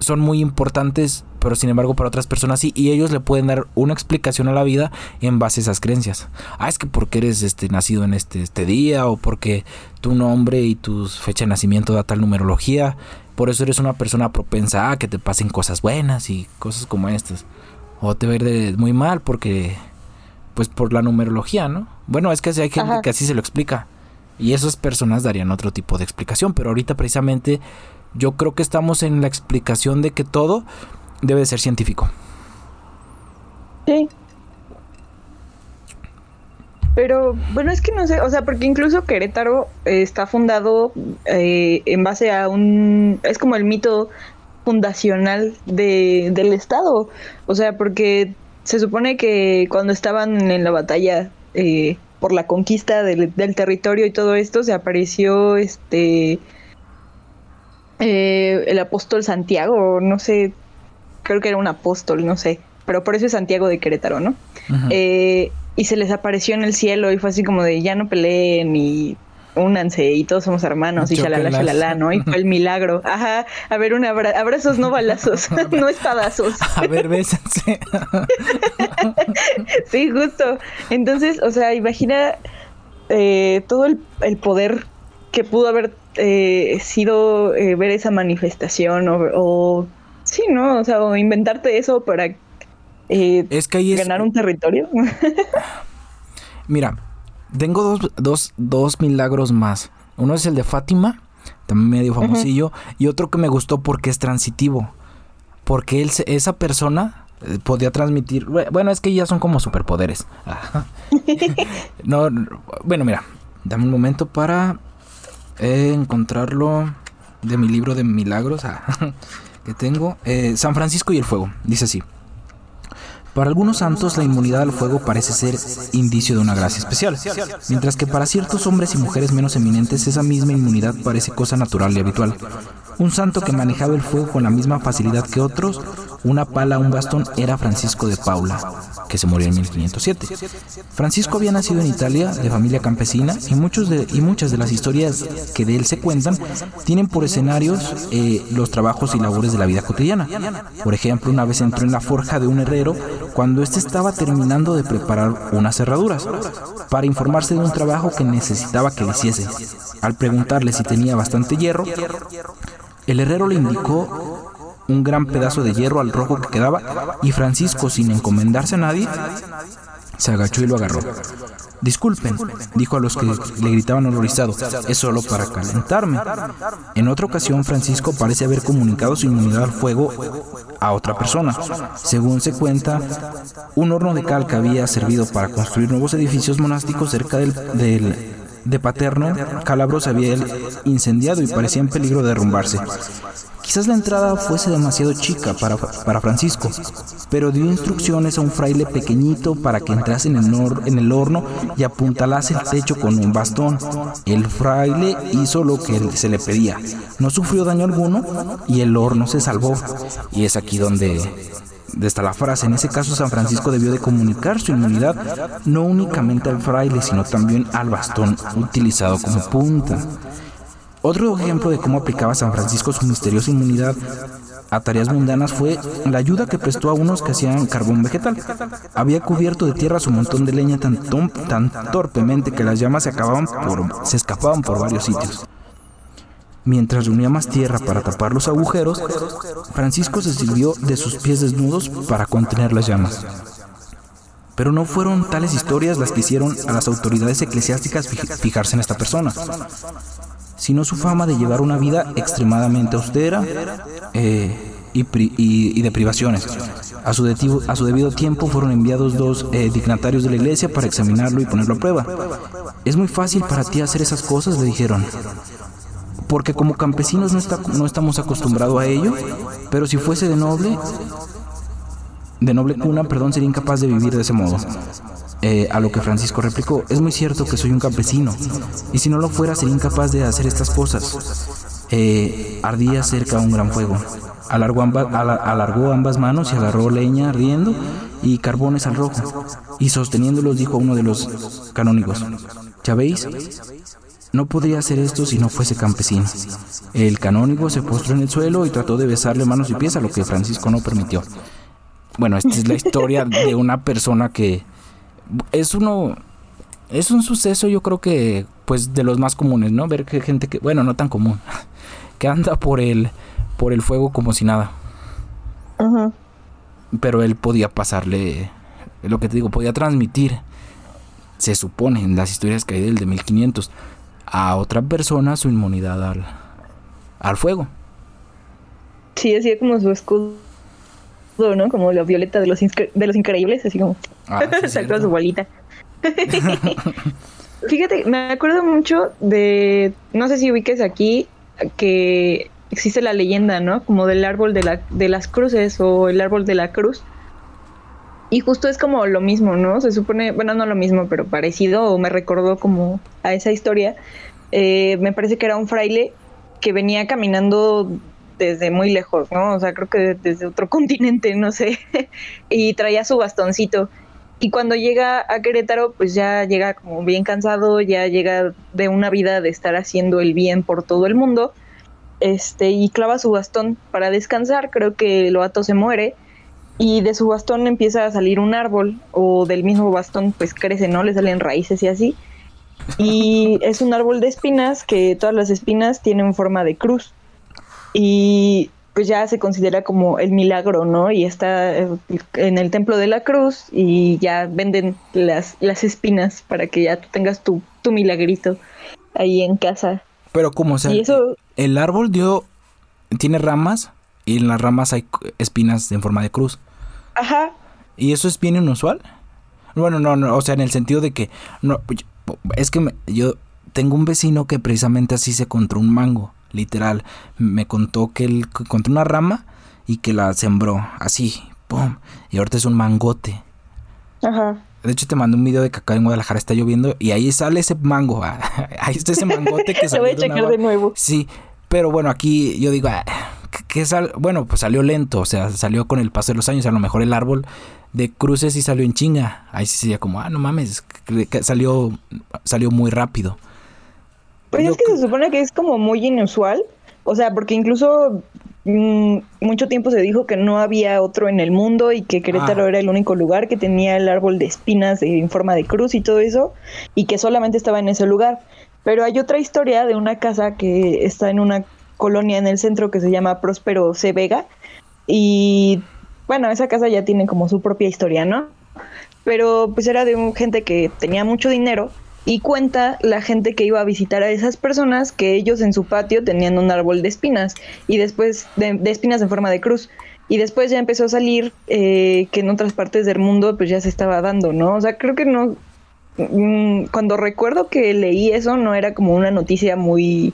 son muy importantes, pero sin embargo para otras personas sí, y ellos le pueden dar una explicación a la vida en base a esas creencias. Ah, es que porque eres este nacido en este, este día, o porque tu nombre y tu fecha de nacimiento da tal numerología, por eso eres una persona propensa a que te pasen cosas buenas y cosas como estas. O te va a ir muy mal porque, pues por la numerología, ¿no? Bueno, es que hay gente que así se lo explica. Y esas personas darían otro tipo de explicación. Pero ahorita precisamente yo creo que estamos en la explicación de que todo debe ser científico. Sí, pero bueno, es que no sé, o sea, porque incluso Querétaro eh, está fundado eh, en base a un, es como el mito fundacional de, del Estado, o sea, porque se supone que cuando estaban en la batalla eh, por la conquista del, del, territorio y todo esto, se apareció este el apóstol Santiago, no sé, creo que era un apóstol, no sé, pero por eso es Santiago de Querétaro, ¿no? Eh, y se les apareció en el cielo y fue así como de ya no peleen y únanse y todos somos hermanos y shalala, shalala, ¿no? Y fue el milagro. Ajá, a ver, un abrazos, no balazos, no espadazos. A ver, bésense. sí, justo. Entonces, o sea, imagina eh, todo el, poder que pudo haber eh, sido eh, ver esa manifestación o, o, sí, ¿no? O sea, o inventarte eso para es que ganar un territorio. Mira, tengo dos, dos, dos, milagros más. Uno es el de Fátima, también medio famosillo, y otro que me gustó porque es transitivo. Porque él, esa persona eh, podía transmitir. Bueno, es que ya son como superpoderes. no, bueno, mira, dame un momento para eh, encontrarlo de mi libro de milagros ah, tengo. Eh, San Francisco y el fuego. Dice así. Para algunos santos la inmunidad al fuego parece ser indicio de una gracia especial, mientras que para ciertos hombres y mujeres menos eminentes esa misma inmunidad parece cosa natural y habitual. Un santo que manejaba el fuego con la misma facilidad que otros, una pala un bastón, era Francisco de Paula, que se murió en 1507. Francisco había nacido en Italia, de familia campesina, y, muchos y muchas de las historias que de él se cuentan tienen por escenarios eh, los trabajos y labores de la vida cotidiana. Por ejemplo, una vez entró en la forja de un herrero cuando éste estaba terminando de preparar unas cerraduras, para informarse de un trabajo que necesitaba que le hiciese. Al preguntarle si tenía bastante hierro, el herrero le indicó un gran pedazo de hierro al rojo que quedaba y Francisco, sin encomendarse a nadie, se agachó y lo agarró. Disculpen, dijo a los que le gritaban horrorizado, es solo para calentarme. En otra ocasión, Francisco parece haber comunicado su inmunidad al fuego a otra persona. Según se cuenta, un horno de cal que había servido para construir nuevos edificios monásticos cerca del, del de Paterno, Calabro se había incendiado y parecía en peligro de derrumbarse. Quizás la entrada fuese demasiado chica para, para Francisco, pero dio instrucciones a un fraile pequeñito para que entrase en el, en el horno y apuntalase el techo con un bastón. El fraile hizo lo que se le pedía. No sufrió daño alguno y el horno se salvó. Y es aquí donde está la frase. En ese caso, San Francisco debió de comunicar su inmunidad no únicamente al fraile, sino también al bastón utilizado como punta. Otro ejemplo de cómo aplicaba San Francisco su misteriosa inmunidad a tareas mundanas fue la ayuda que prestó a unos que hacían carbón vegetal. Había cubierto de tierra su montón de leña tan, tan torpemente que las llamas se, acababan por, se escapaban por varios sitios. Mientras reunía más tierra para tapar los agujeros, Francisco se sirvió de sus pies desnudos para contener las llamas. Pero no fueron tales historias las que hicieron a las autoridades eclesiásticas fijarse en esta persona, sino su fama de llevar una vida extremadamente austera eh, y, de privaciones. A su, debido tiempo fueron enviados dos eh, dignatarios de la iglesia para examinarlo y ponerlo a prueba. Es muy fácil para ti hacer esas cosas, le dijeron porque como campesinos no, está, no estamos acostumbrados a ello, pero si fuese de noble, de noble cuna, perdón, sería incapaz de vivir de ese modo. Eh, a lo que Francisco replicó, es muy cierto que soy un campesino, y si no lo fuera sería incapaz de hacer estas cosas. Eh, ardía cerca un gran fuego. Alargó, ambas manos y agarró leña ardiendo y carbones al rojo, y sosteniéndolos dijo a uno de los canónigos, ¿ya? No podría hacer esto si no fuese campesino. El canónigo se postró en el suelo y trató de besarle manos y pies, a lo que Francisco no permitió. Bueno, esta es la historia de una persona que es uno es un suceso, yo creo que pues de los más comunes, ¿no? Ver que gente que, bueno, no tan común, que anda por el por el fuego como si nada. Pero él podía pasarle lo que te digo, podía transmitir se supone en las historias que hay del de 1500 a otra persona su inmunidad al, al fuego. Sí, así como su escudo, ¿no? Como la violeta de los, de los increíbles, así como ah, sacó su bolita. Fíjate, me acuerdo mucho de, no sé si ubiques aquí, que existe la leyenda, ¿no? Como del árbol de, la, de las cruces o el árbol de la cruz. Y justo es como lo mismo, ¿no? Se supone, bueno, no lo mismo, pero parecido, o me recordó como a esa historia. Eh, me parece que era un fraile que venía caminando desde muy lejos, ¿no? O sea, creo que desde otro continente, no sé, y traía su bastoncito. Y cuando llega a Querétaro, pues ya llega como bien cansado, ya llega de una vida de estar haciendo el bien por todo el mundo, este, y clava su bastón para descansar, creo que el vato se muere, y de su bastón empieza a salir un árbol, o del mismo bastón pues crece, ¿no? Le salen raíces y así. Y es un árbol de espinas que todas las espinas tienen forma de cruz y pues ya se considera como el milagro, ¿no? Y está eh, en el templo de la cruz y ya venden las, las espinas para que ya tú tengas tu, tu milagrito ahí en casa. Pero como, o sea, el árbol dio, tiene ramas y en las ramas hay espinas en forma de cruz. Ajá. ¿Y eso es bien inusual? Bueno, no, no, o sea, en el sentido de que, no, es que yo tengo un vecino que precisamente así se encontró un mango literal. Me contó que él encontró una rama y que la sembró así, ¡pum! Y ahorita es un mangote. Ajá. De hecho, te mandé un video de que acá en Guadalajara está lloviendo y ahí sale ese mango. ahí está ese mangote que salió. voy a checar de, nuevo. Sí, pero bueno, aquí yo digo, ah, ¿qué sal? bueno, pues salió lento, o sea, salió con el paso de los años. A lo mejor el árbol de cruces sí salió en chinga. Ahí sí sería como, ah, no mames, salió, salió muy rápido. Pues es que se supone que es como muy inusual, o sea, porque incluso mm, mucho tiempo se dijo que no había otro en el mundo y que Querétaro ah. era el único lugar que tenía el árbol de espinas en forma de cruz y todo eso, y que solamente estaba en ese lugar. Pero hay otra historia de una casa que está en una colonia en el centro que se llama Próspero C. Vega, y bueno, esa casa ya tiene como su propia historia, ¿no? Pero pues era de un gente que tenía mucho dinero y cuenta la gente que iba a visitar a esas personas que ellos en su patio tenían un árbol de espinas y después de, espinas en forma de cruz y después ya empezó a salir eh, que en otras partes del mundo pues ya se estaba dando, ¿no? O sea, creo que no, mm, cuando recuerdo que leí eso no era como una noticia muy...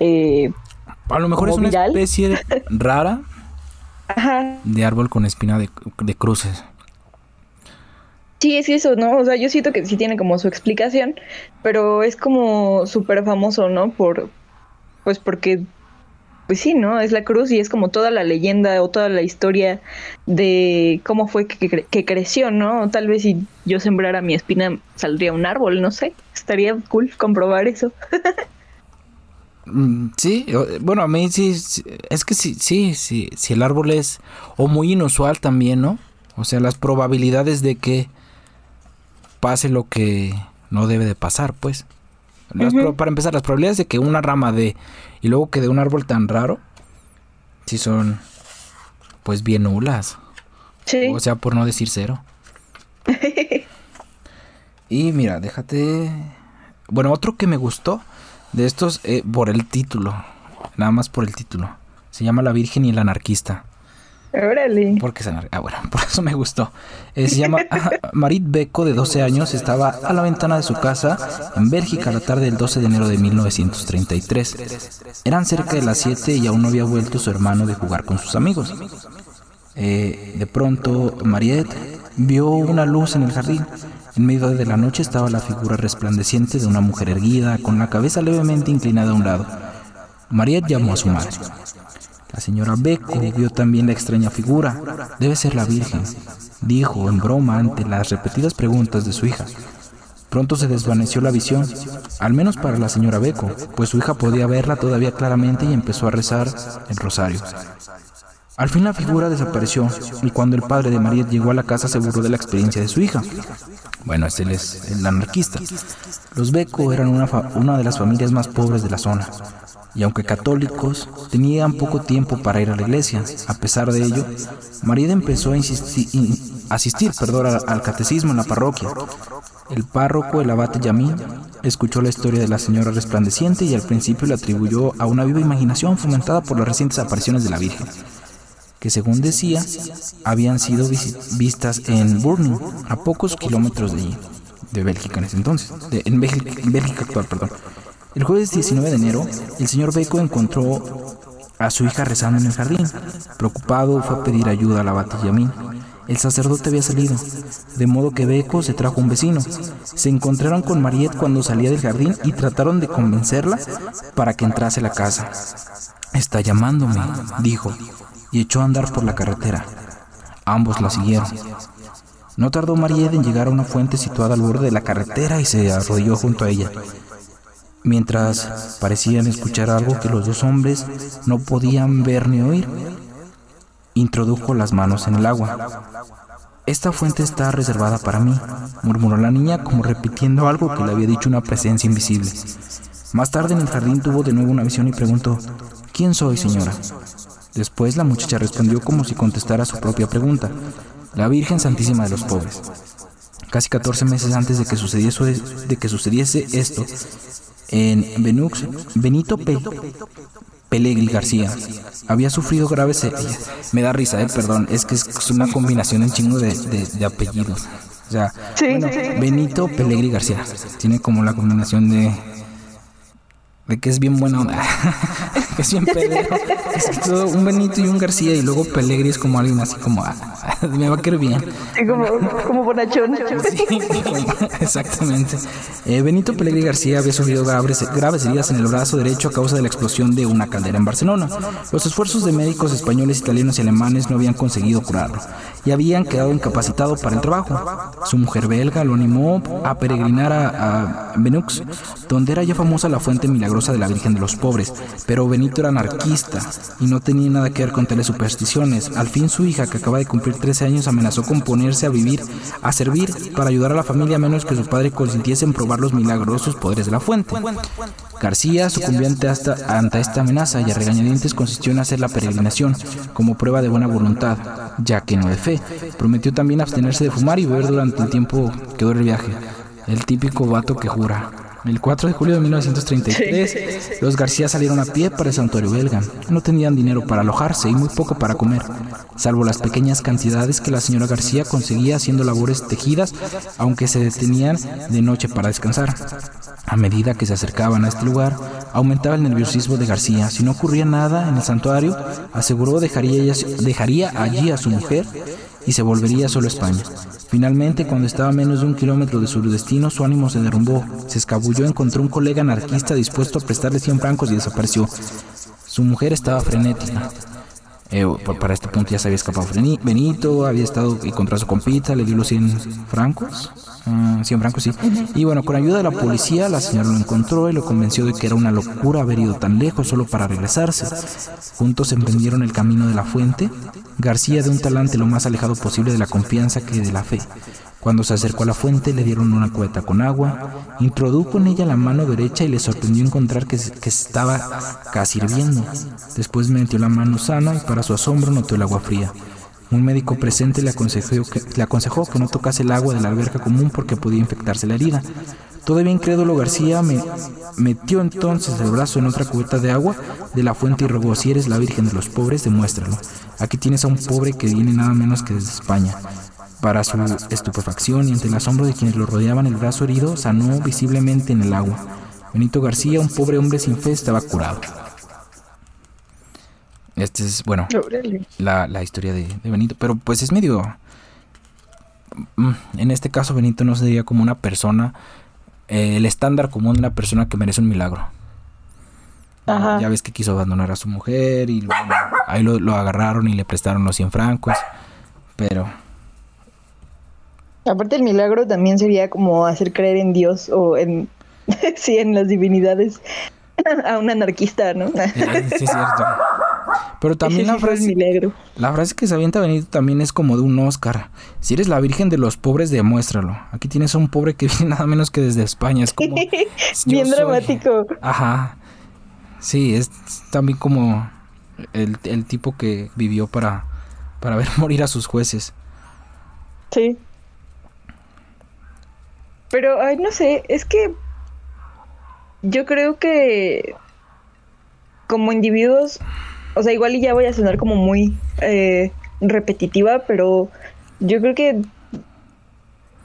Eh, a lo mejor es una especie rara de árbol con espina de, de cruces. Sí, es eso, ¿no? O sea, yo siento que sí tiene como su explicación, pero es como súper famoso, ¿no? Por, pues porque, pues sí, ¿no? Es la cruz y es como toda la leyenda o toda la historia de cómo fue que, creció, ¿no? Tal vez si yo sembrara mi espina saldría un árbol, no sé. Estaría cool comprobar eso. Mm, sí, bueno, a mí sí, es que sí, sí, sí, si el árbol es o muy inusual también, ¿no? O sea, las probabilidades de que pase lo que no debe de pasar, pues. Para empezar, las probabilidades de que una rama de y luego que de un árbol tan raro, sí son, pues bien nulas. Sí. O sea, por no decir cero. y mira, déjate. Bueno, otro que me gustó de estos eh, por el título, nada más por el título. Se llama La Virgen y el Anarquista. Órale. Porque se Ah, bueno, por eso me gustó. Eh, se llama ah, Marit Beco, de 12 años, estaba a la ventana de su casa en Bélgica la tarde del 12 de enero de 1933. Eran cerca de las 7 y aún no había vuelto su hermano de jugar con sus amigos. Eh, de pronto, Mariette vio una luz en el jardín. En medio de la noche estaba la figura resplandeciente de una mujer erguida, con la cabeza levemente inclinada a un lado. Mariette llamó a su madre. La señora Beco vio también la extraña figura. Debe ser la Virgen, dijo en broma ante las repetidas preguntas de su hija. Pronto se desvaneció la visión, al menos para la señora Beco, pues su hija podía verla todavía claramente y empezó a rezar el rosario. Al fin la figura desapareció y cuando el padre de María llegó a la casa se burló de la experiencia de su hija. Bueno, este es el anarquista. Los Beco eran una, una de las familias más pobres de la zona y aunque católicos, tenían poco tiempo para ir a la iglesia. A pesar de ello, María empezó a asistir perdón, al catecismo en la parroquia. El párroco, el abate Yamín, escuchó la historia de la señora resplandeciente y al principio le atribuyó a una viva imaginación fomentada por las recientes apariciones de la Virgen, que según decía, habían sido vistas en Burning, a pocos kilómetros de allí, de Bélgica en ese entonces, en Bélgica actual, perdón. El jueves 19 de enero, el señor Beco encontró a su hija rezando en el jardín. Preocupado, fue a pedir ayuda a la Yamín. El sacerdote había salido, de modo que Beco se trajo un vecino. Se encontraron con Mariette cuando salía del jardín y trataron de convencerla para que entrase a la casa. Está llamándome, dijo, y echó a andar por la carretera. Ambos la siguieron. No tardó Mariette en llegar a una fuente situada al borde de la carretera y se arrodilló junto a ella. Mientras parecían escuchar algo que los dos hombres no podían ver ni oír, introdujo las manos en el agua. Esta fuente está reservada para mí, murmuró la niña como repitiendo algo que le había dicho una presencia invisible. Más tarde en el jardín tuvo de nuevo una visión y preguntó, ¿quién soy, señora? Después la muchacha respondió como si contestara su propia pregunta, la Virgen Santísima de los Pobres. Casi 14 meses antes de que sucediese, de que sucediese esto, en Benux, Benito P. Pelegri García había sufrido graves Me da risa, eh, perdón, es que es una combinación en chingo de, de, apellidos. O sea, Benito Pelegri García tiene como la combinación de de que es bien buena onda, que es bien pedero. Es todo un Benito y un García y luego Pelegri es como alguien así como, ah, me va a querer bien. como, como bonachón. Sí, exactamente. Eh, Benito Pelegri García había sufrido graves, graves heridas en el brazo derecho a causa de la explosión de una caldera en Barcelona. Los esfuerzos de médicos españoles, italianos y alemanes no habían conseguido curarlo y habían quedado incapacitado para el trabajo. Su mujer belga lo animó a peregrinar a, a Benux, donde era ya famosa la fuente milagrosa de la Virgen de los Pobres, pero Benito era anarquista y no tenía nada que ver con tales supersticiones. Al fin su hija, que acaba de cumplir 13 años, amenazó con ponerse a vivir, a servir para ayudar a la familia a menos que su padre consintiese en probar los milagrosos poderes de la fuente. García sucumbió ante esta, ante esta amenaza y a regañadientes consistió en hacer la peregrinación como prueba de buena voluntad, ya que no de fe. Prometió también abstenerse de fumar y beber durante el tiempo que dure el viaje. El típico vato que jura. El 4 de julio de 1933, los García salieron a pie para el santuario belga. No tenían dinero para alojarse y muy poco para comer, salvo las pequeñas cantidades que la señora García conseguía haciendo labores tejidas, aunque se detenían de noche para descansar. A medida que se acercaban a este lugar, aumentaba el nerviosismo de García. Si no ocurría nada en el santuario, aseguró dejaría, dejaría allí a su mujer y se volvería solo a España. Finalmente, cuando estaba a menos de un kilómetro de su destino, su ánimo se derrumbó. Se escabulló, encontró un colega anarquista dispuesto a prestarle 100 francos y desapareció. Su mujer estaba frenética. Eh, para este punto ya se había escapado Benito, había estado y contra su compita, le dio los 100 francos. 100 ah, francos, sí. Y bueno, con ayuda de la policía, la señora lo encontró y lo convenció de que era una locura haber ido tan lejos solo para regresarse. Juntos emprendieron el camino de la fuente, García de un talante lo más alejado posible de la confianza que de la fe. Cuando se acercó a la fuente le dieron una cubeta con agua, introdujo en ella la mano derecha y le sorprendió encontrar que estaba casi hirviendo. Después metió la mano sana y para su asombro notó el agua fría. Un médico presente le aconsejó, que, no tocase el agua de la alberca común porque podía infectarse la herida. Todavía incrédulo García me metió entonces el brazo en otra cubeta de agua de la fuente y rogó, si eres la Virgen de los pobres, demuéstralo. Aquí tienes a un pobre que viene nada menos que desde España. Para su estupefacción y ante el asombro de quienes lo rodeaban, el brazo herido sanó visiblemente en el agua. Benito García, un pobre hombre sin fe, estaba curado. Este es, bueno, la, historia de, Benito, pero pues es medio... Mm, en este caso Benito no sería como una persona, eh, el estándar común de una persona que merece un milagro. Ya ves que quiso abandonar a su mujer y ahí lo, lo agarraron y le prestaron los 100 francos, pero Aparte el milagro también sería como hacer creer en Dios o en sí, en las divinidades a un anarquista, ¿no? sí, es cierto. Pero también la frase, la frase que se avienta Benito también es como de un Oscar. Si eres la virgen de los pobres, demuéstralo. Aquí tienes a un pobre que viene nada menos que desde España. Es como... Bien dramático. Ajá. Sí, es también como el, el tipo que vivió para, para ver morir a sus jueces. Sí. Pero, ay, no sé, es que yo creo que como individuos, o sea, igual ya voy a sonar como muy eh, repetitiva, pero yo creo que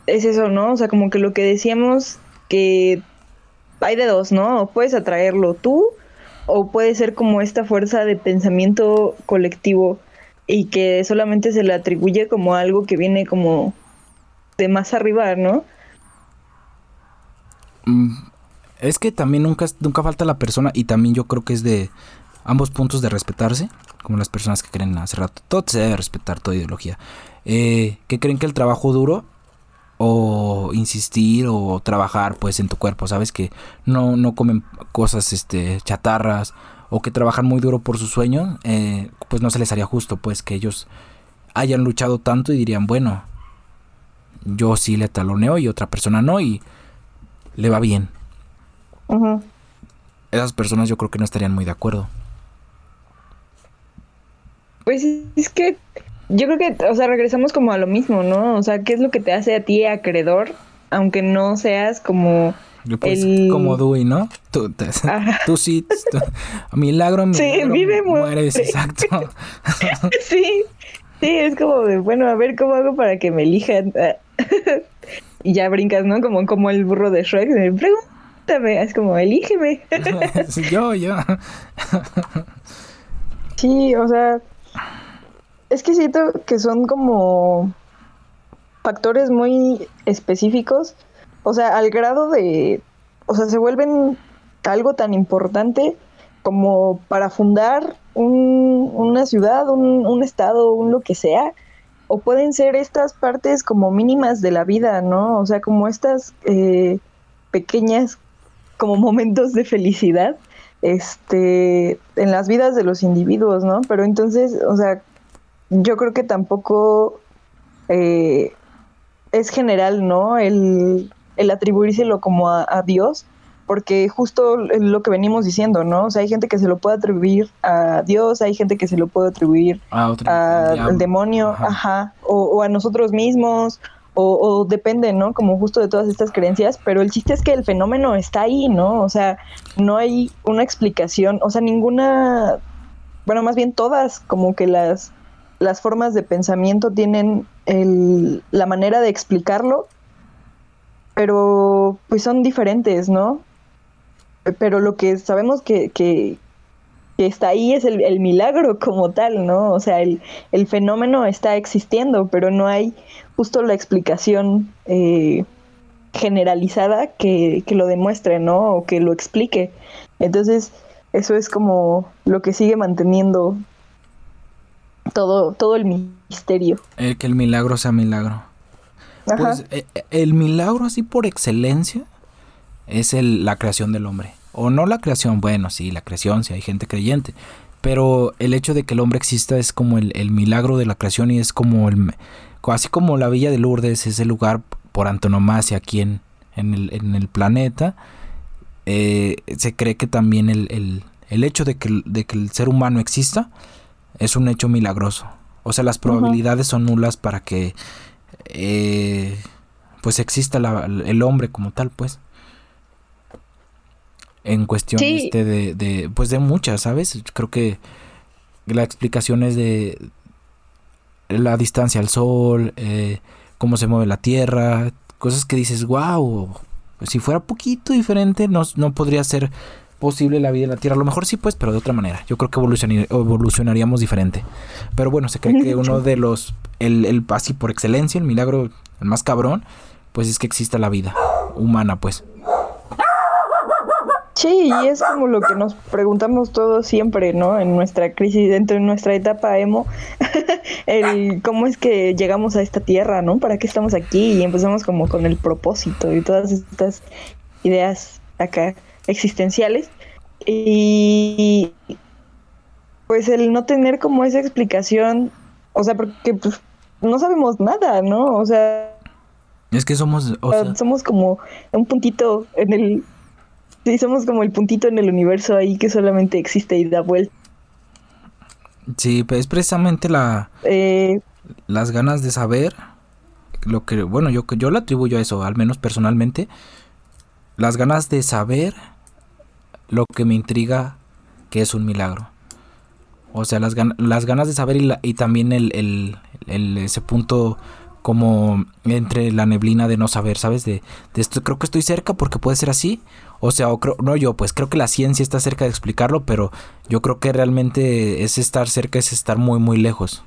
es eso, ¿no? O sea, como que lo que decíamos que hay de dos, ¿no? O puedes atraerlo tú o puede ser como esta fuerza de pensamiento colectivo y que solamente se le atribuye como algo que viene como de más arriba, ¿no? Mm, es que también nunca, nunca falta la persona y también yo creo que es de ambos puntos de respetarse, como las personas que creen hace rato, todo se debe respetar, toda ideología, eh, que creen que el trabajo duro o insistir o trabajar pues en tu cuerpo, sabes que no, no comen cosas este chatarras o que trabajan muy duro por su sueño, eh, pues no se les haría justo pues que ellos hayan luchado tanto y dirían, bueno, yo sí le taloneo y otra persona no y le va bien. Esas personas yo creo que no estarían muy de acuerdo. Pues es que yo creo que, o sea, regresamos como a lo mismo, ¿no? O sea, ¿qué es lo que te hace a ti acreedor, aunque no seas como... Pues, el... Como Dewey, ¿no? Tú, tú sí, milagro, milagro, sí, vive mueres, exacto. sí, sí, es como de, bueno, a ver cómo hago para que me elijan. y ya brincas, ¿no? Como, como el burro de Shrek, pregúntame, es como, elígeme. yo, yo. sí, o sea, es que siento que son como factores muy específicos, o sea, al grado de, o sea, se vuelven algo tan importante como para fundar un, una ciudad, un, estado, un lo que sea, o pueden ser estas partes como mínimas de la vida, ¿no? O sea, como estas eh, pequeñas como momentos de felicidad este en las vidas de los individuos, ¿no? Pero entonces, o sea, yo creo que tampoco eh, es general, ¿no? El, el atribuírselo como a, Dios, porque justo lo que venimos diciendo, ¿no? O sea, hay gente que se lo puede atribuir a Dios, hay gente que se lo puede atribuir al demonio, ajá, o, a nosotros mismos, o, o, depende, ¿no? Como justo de todas estas creencias, pero el chiste es que el fenómeno está ahí, ¿no? O sea, no hay una explicación, o sea, ninguna, bueno, más bien todas como que las las formas de pensamiento tienen el, la manera de explicarlo, pero pues son diferentes, ¿no? Pero lo que sabemos que, que, está ahí es el, milagro como tal, ¿no? O sea, el, el, fenómeno está existiendo, pero no hay justo la explicación eh, generalizada que, que lo demuestre, ¿no? O que lo explique. Entonces, eso es como lo que sigue manteniendo todo, todo el misterio. Eh, que el milagro sea milagro. Pues eh, el milagro así por excelencia es el, la creación del hombre. O no la creación, bueno, sí, la creación, si hay gente creyente. Pero el hecho de que el hombre exista es como el, milagro de la creación y es como el... Así como la Villa de Lourdes es el lugar por antonomasia aquí en, en, el, en el planeta, eh, se cree que también el, el, el hecho de que, de que el ser humano exista es un hecho milagroso. O sea, las probabilidades son nulas para que eh, pues exista el hombre como tal, pues. En cuestión este de, de, pues de muchas, ¿sabes? Creo que la explicación es de la distancia al sol, eh, cómo se mueve la tierra, cosas que dices, wow, si fuera poquito diferente no, no podría ser posible la vida en la Tierra. A lo mejor sí, pues, pero de otra manera. Yo creo que evolucionaríamos diferente. Pero bueno, se cree que uno de los, el, el así por excelencia, el milagro, el más cabrón, pues es que exista la vida humana, pues. Sí, y es como lo que nos preguntamos todos siempre, ¿no? En nuestra crisis, dentro de nuestra etapa emo, el cómo es que llegamos a esta tierra, ¿no? ¿Para qué estamos aquí? Y empezamos como con el propósito y todas estas ideas acá existenciales y pues el no tener como esa explicación, o sea, porque pues, no sabemos nada, ¿no? O sea, es que somos, somos como un puntito en el, sí, somos como el puntito en el universo ahí que solamente existe y da vuelta. Sí, pues es precisamente la, eh, las ganas de saber lo que, bueno, yo, yo lo atribuyo a eso, al menos personalmente, las ganas de saber lo que me intriga que es un milagro. O sea, las, las ganas de saber y, también el, ese punto como entre la neblina de no saber, ¿sabes? De, esto creo que estoy cerca porque puede ser así. O sea, o no yo, pues creo que la ciencia está cerca de explicarlo, pero yo creo que realmente es estar cerca, es estar muy, muy lejos.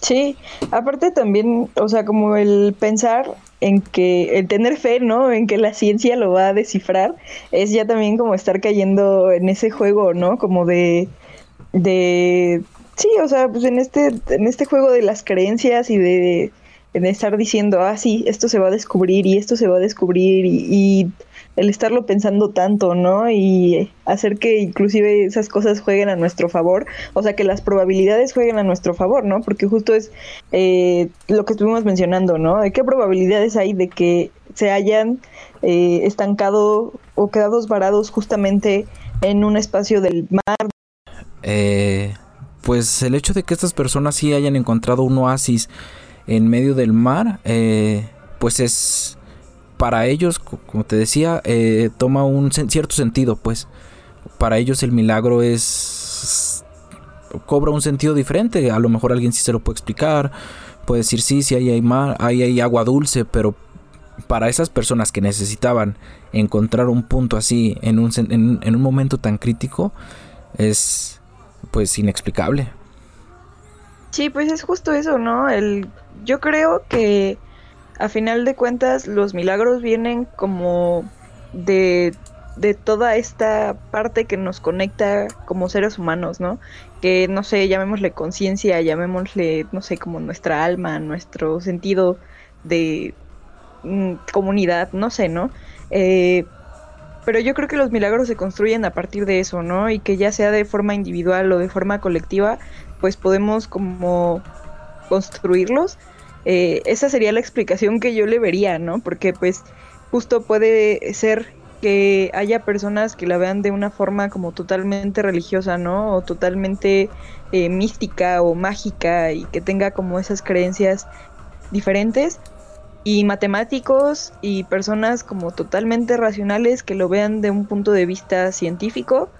Sí, aparte también, o sea, como el pensar en que, el tener fe, ¿no? En que la ciencia lo va a descifrar, es ya también como estar cayendo en ese juego, ¿no? Como de, de, sí, o sea, pues en este, en este juego de las creencias y de, de estar diciendo, ah, sí, esto se va a descubrir y esto se va a descubrir y el estarlo pensando tanto, ¿no? Y hacer que inclusive esas cosas jueguen a nuestro favor, o sea, que las probabilidades jueguen a nuestro favor, ¿no? Porque justo es eh, lo que estuvimos mencionando, ¿no? ¿De qué probabilidades hay de que se hayan eh, estancado o quedados varados justamente en un espacio del mar? Eh, pues el hecho de que estas personas sí hayan encontrado un oasis en medio del mar, pues es para ellos, como te decía, eh, toma un cierto sentido, pues. Para ellos el milagro es cobra un sentido diferente. A lo mejor alguien sí se lo puede explicar. Puede decir sí, sí ahí hay mar, hay agua dulce, pero para esas personas que necesitaban encontrar un punto así en un, en un momento tan crítico es pues inexplicable. Sí, pues es justo eso, ¿no? El, yo creo que a final de cuentas los milagros vienen como de, de toda esta parte que nos conecta como seres humanos, ¿no? Que no sé, llamémosle conciencia, llamémosle, no sé, como nuestra alma, nuestro sentido de mm, comunidad, no sé, ¿no? Eh, pero yo creo que los milagros se construyen a partir de eso, ¿no? Y que ya sea de forma individual o de forma colectiva, pues podemos como construirlos eh, esa sería la explicación que yo le vería, ¿no? Porque pues justo puede ser que haya personas que la vean de una forma como totalmente religiosa, ¿no? O totalmente eh, mística o mágica y que tenga como esas creencias diferentes. Y matemáticos y personas como totalmente racionales que lo vean de un punto de vista científico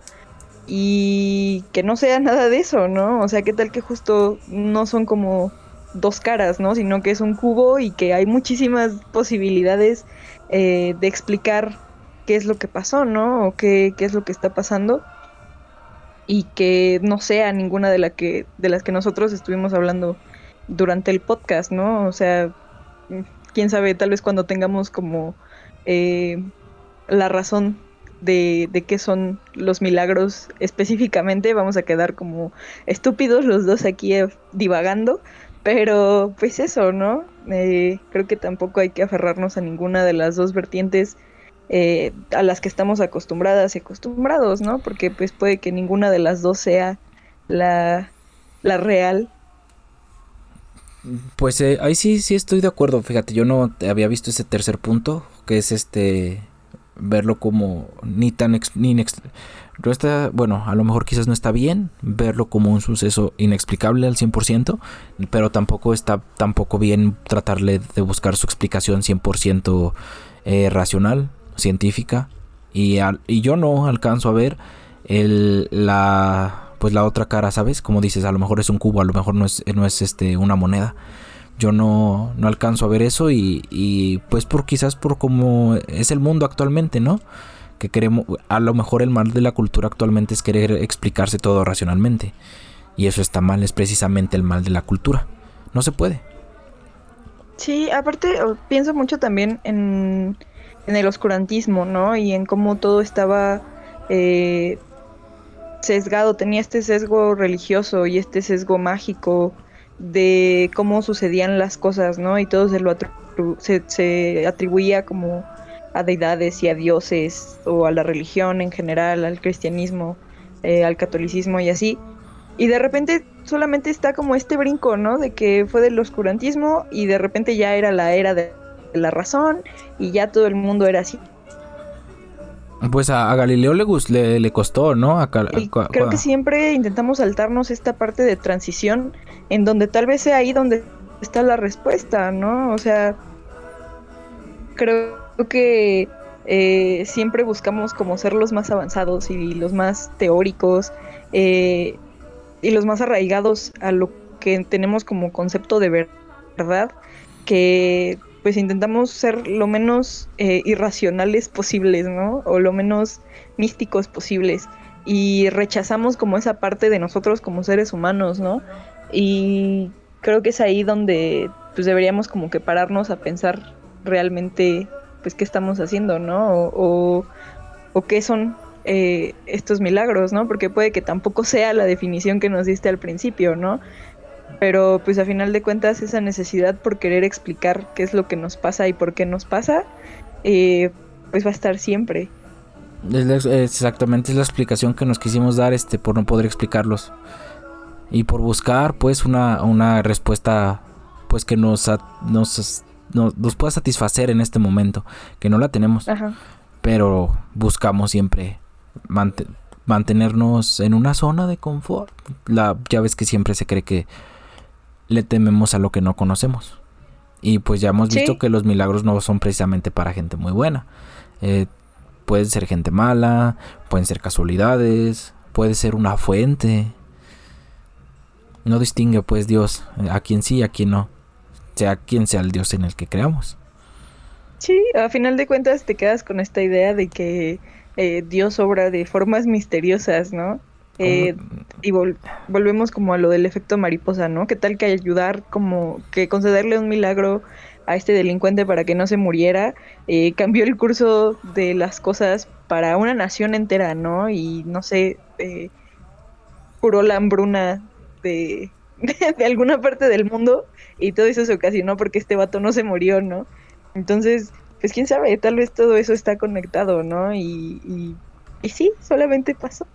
y que no sea nada de eso, ¿no? O sea, ¿qué tal que justo no son como dos caras, ¿no? Sino que es un cubo y que hay muchísimas posibilidades eh, de explicar qué es lo que pasó, ¿no? O qué, qué, es lo que está pasando. Y que no sea ninguna de, la que, de las que nosotros estuvimos hablando durante el podcast, ¿no? O sea, quién sabe, tal vez cuando tengamos como eh, la razón de, de, qué son los milagros específicamente, vamos a quedar como estúpidos los dos aquí eh, divagando, pero pues eso, ¿no? Eh, creo que tampoco hay que aferrarnos a ninguna de las dos vertientes eh, a las que estamos acostumbradas y acostumbrados, ¿no? Porque pues puede que ninguna de las dos sea la, la real. Pues eh, ahí sí, sí estoy de acuerdo. Fíjate, yo no había visto ese tercer punto, que es este verlo como ni tan ni no está, bueno, a lo mejor quizás no está bien verlo como un suceso inexplicable al 100%, pero tampoco está tampoco bien tratarle de buscar su explicación 100% eh, racional, científica, y, y yo no alcanzo a ver el, la pues la otra cara, ¿sabes? Como dices, a lo mejor es un cubo, a lo mejor no es, no es este una moneda. Yo no, no alcanzo a ver eso y, y pues por quizás por cómo es el mundo actualmente, ¿no? Que queremos, a lo mejor el mal de la cultura actualmente es querer explicarse todo racionalmente. Y eso está mal, es precisamente el mal de la cultura. No se puede. Sí, aparte pienso mucho también en, el oscurantismo, ¿no? Y en cómo todo estaba eh, sesgado, tenía este sesgo religioso y este sesgo mágico de cómo sucedían las cosas, ¿no? Y todo se lo se, se atribuía como a deidades y a dioses o a la religión en general, al cristianismo, eh, al catolicismo y así. Y de repente solamente está como este brinco, ¿no? De que fue del oscurantismo y de repente ya era la era de la razón y ya todo el mundo era así. Pues a, Galileo le, le, costó, ¿no? creo que siempre intentamos saltarnos esta parte de transición en donde tal vez sea ahí donde está la respuesta, ¿no? O sea, creo que eh, siempre buscamos como ser los más avanzados y los más teóricos eh, y los más arraigados a lo que tenemos como concepto de verdad, que pues intentamos ser lo menos eh, irracionales posibles, ¿no? O lo menos místicos posibles. Y rechazamos como esa parte de nosotros como seres humanos, ¿no? Y creo que es ahí donde pues deberíamos como que pararnos a pensar realmente pues qué estamos haciendo, ¿no? O, o, qué son eh, estos milagros, ¿no? Porque puede que tampoco sea la definición que nos diste al principio, ¿no? Pero pues a final de cuentas esa necesidad por querer explicar qué es lo que nos pasa y por qué nos pasa, eh, pues va a estar siempre. exactamente, es la explicación que nos quisimos dar este por no poder explicarlos. Y por buscar pues una, una respuesta pues que nos, nos, nos, pueda satisfacer en este momento, que no la tenemos. Pero buscamos siempre mantenernos en una zona de confort. La, ya ves que siempre se cree que le tememos a lo que no conocemos. Y pues ya hemos visto que los milagros no son precisamente para gente muy buena. Eh, pueden ser gente mala, pueden ser casualidades, puede ser una fuente. No distingue pues Dios a quien sí y a quien no sea quien sea el Dios en el que creamos. Sí, a final de cuentas te quedas con esta idea de que eh, Dios obra de formas misteriosas, ¿no? Eh, y volvemos como a lo del efecto mariposa, ¿no? ¿Qué tal que ayudar como que concederle un milagro a este delincuente para que no se muriera, eh, cambió el curso de las cosas para una nación entera, ¿no? Y no sé, curó la hambruna de, de, alguna parte del mundo y todo eso se ocasionó porque este vato no se murió, ¿no? Entonces, pues quién sabe, tal vez todo eso está conectado, ¿no? Y, y, sí, solamente pasó.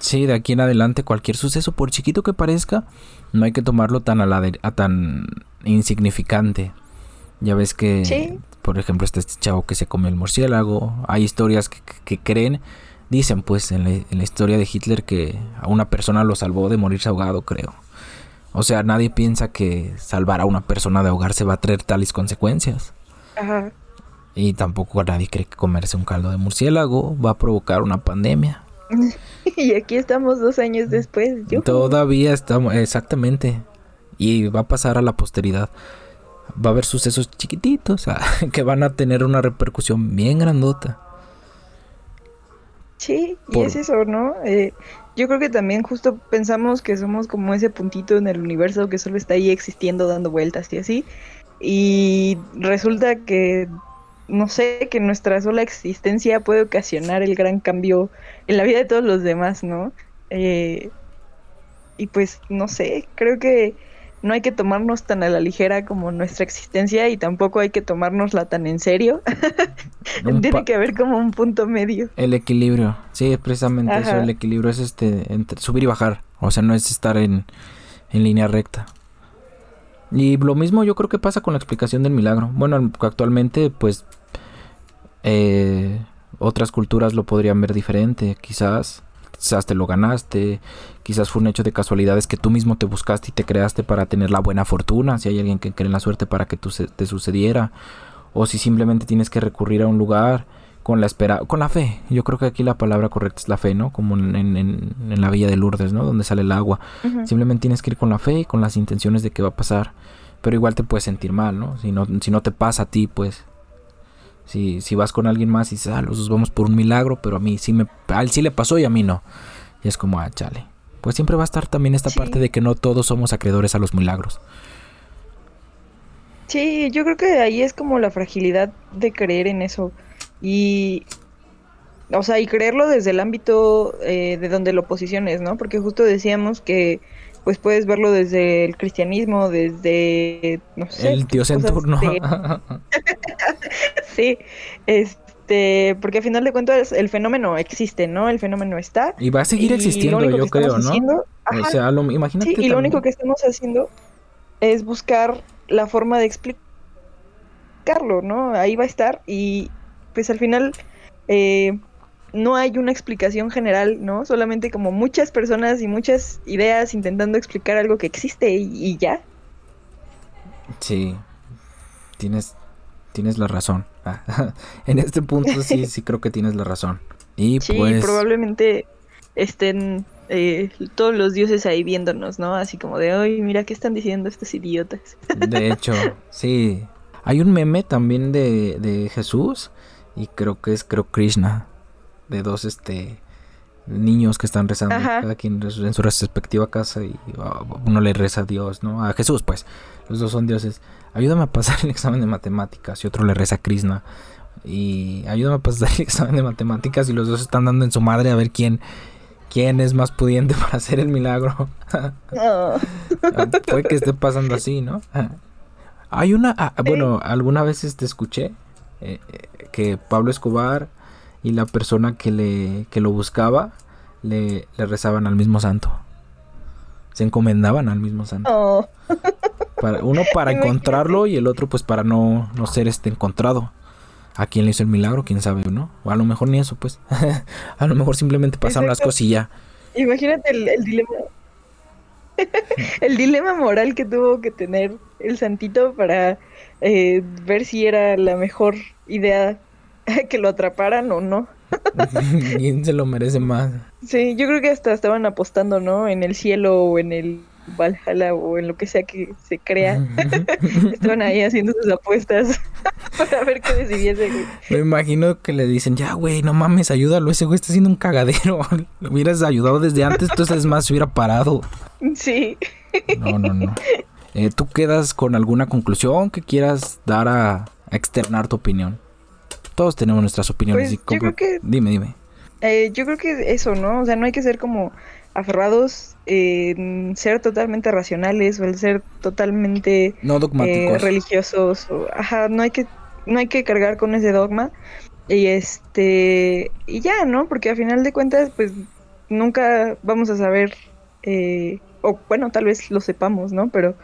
Sí, de aquí en adelante cualquier suceso, por chiquito que parezca, no hay que tomarlo tan a, la a tan insignificante. Ya ves que, por ejemplo, este, este chavo que se comió el murciélago, hay historias que, que, creen, dicen pues en la, en la, historia de Hitler que a una persona lo salvó de morirse ahogado, creo. O sea, nadie piensa que salvar a una persona de ahogarse va a traer tales consecuencias. Ajá. Y tampoco nadie cree que comerse un caldo de murciélago va a provocar una pandemia. y aquí estamos dos años después. Todavía estamos, exactamente. Y va a pasar a la posteridad. Va a haber sucesos chiquititos que van a tener una repercusión bien grandota. Sí, y es eso, ¿no? Eh, yo creo que también justo pensamos que somos como ese puntito en el universo que solo está ahí existiendo, dando vueltas y así. Y resulta que, no sé, que nuestra sola existencia puede ocasionar el gran cambio en la vida de todos los demás, ¿no? Eh, y pues, no sé, creo que no hay que tomarnos tan a la ligera como nuestra existencia y tampoco hay que tomárnosla tan en serio. Tiene que haber como un punto medio. El equilibrio, sí, precisamente eso, el equilibrio es este, entre subir y bajar, o sea, no es estar en, en línea recta. Y lo mismo yo creo que pasa con la explicación del milagro. Bueno, actualmente pues eh, otras culturas lo podrían ver diferente, quizás quizás te lo ganaste, quizás fue un hecho de casualidades que tú mismo te buscaste y te creaste para tener la buena fortuna, si hay alguien que cree en la suerte para que tú te sucediera, o si simplemente tienes que recurrir a un lugar con la espera, con la fe. Yo creo que aquí la palabra correcta es la fe, ¿no? Como en, la villa de Lourdes, ¿no? Donde sale el agua. Simplemente tienes que ir con la fe y con las intenciones de que va a pasar. Pero igual te puedes sentir mal, ¿no? Si no, si no te pasa a ti, pues si, si vas con alguien más y dices, ah, los vamos por un milagro, pero a mí sí me, a él sí le pasó y a mí no. Y es como, ah, chale. Pues siempre va a estar también esta parte de que no todos somos acreedores a los milagros. Sí, yo creo que ahí es como la fragilidad de creer en eso. Y, o sea, y creerlo desde el ámbito eh, de donde lo posiciones, ¿no? Porque justo decíamos que pues puedes verlo desde el cristianismo, desde, no sé. El Dios en turno. Sí, este, porque al final de cuentas el fenómeno existe, ¿no? El fenómeno está. Y va a seguir existiendo, yo creo, ¿no? o sea, lo, imagínate. Sí, y lo único que estamos haciendo es buscar la forma de explicarlo, ¿no? Ahí va a estar y pues al final... Eh, no hay una explicación general, ¿no? Solamente como muchas personas y muchas ideas intentando explicar algo que existe y, ya. Sí, tienes, tienes la razón. en este punto sí, sí creo que tienes la razón. Y sí, pues... probablemente estén eh, todos los dioses ahí viéndonos, ¿no? Así como de, hoy mira qué están diciendo estos idiotas. de hecho, sí. Hay un meme también de, de Jesús y creo que es, creo, Krishna de dos este niños que están rezando, cada quien en su respectiva casa y ah, uno le reza a Dios, ¿no? A Jesús, pues. Los dos son dioses. Ayúdame a pasar el examen de matemáticas y otro le reza a Krishna. Y ayúdame a pasar el examen de matemáticas y los dos están dando en su madre a ver quién quién es más pudiente para hacer el milagro. Puede que esté pasando así, ¿no? Hay una, ah, bueno, alguna vez te este, escuché eh, eh, que Pablo Escobar y la persona que, le, que lo buscaba le, le rezaban al mismo santo. Se encomendaban al mismo santo. Oh. Para, uno para encontrarlo y el otro pues para no, no ser este encontrado. ¿A quién le hizo el milagro? ¿Quién sabe, no? O a lo mejor ni eso, pues. a lo mejor simplemente pasaron las cosillas. Imagínate el, dilema. el dilema moral que tuvo que tener el santito para eh, ver si era la mejor idea que lo atraparan o no. ¿Quién se lo merece más? Sí, yo creo que hasta estaban apostando, ¿no? En el cielo o en el Valhalla o en lo que sea que se crea. estaban ahí haciendo sus apuestas para ver qué decidiese, Me imagino que le dicen, ya, güey, no mames, ayúdalo, ese güey está haciendo un cagadero. Lo hubieras ayudado desde antes, entonces es más, se hubiera parado. Sí. No, no, no. Eh, ¿Tú quedas con alguna conclusión que quieras dar a externar tu opinión? Todos tenemos nuestras opiniones. Pues, yo creo que... Dime, dime. Eh, yo creo que eso, ¿no? O sea, no hay que ser como aferrados en ser totalmente racionales o el ser totalmente no dogmáticos. Eh, religiosos. O, ajá, no hay que no hay que cargar con ese dogma y este y ya, ¿no? Porque a final de cuentas, pues nunca vamos a saber eh, o bueno, tal vez lo sepamos, ¿no? Pero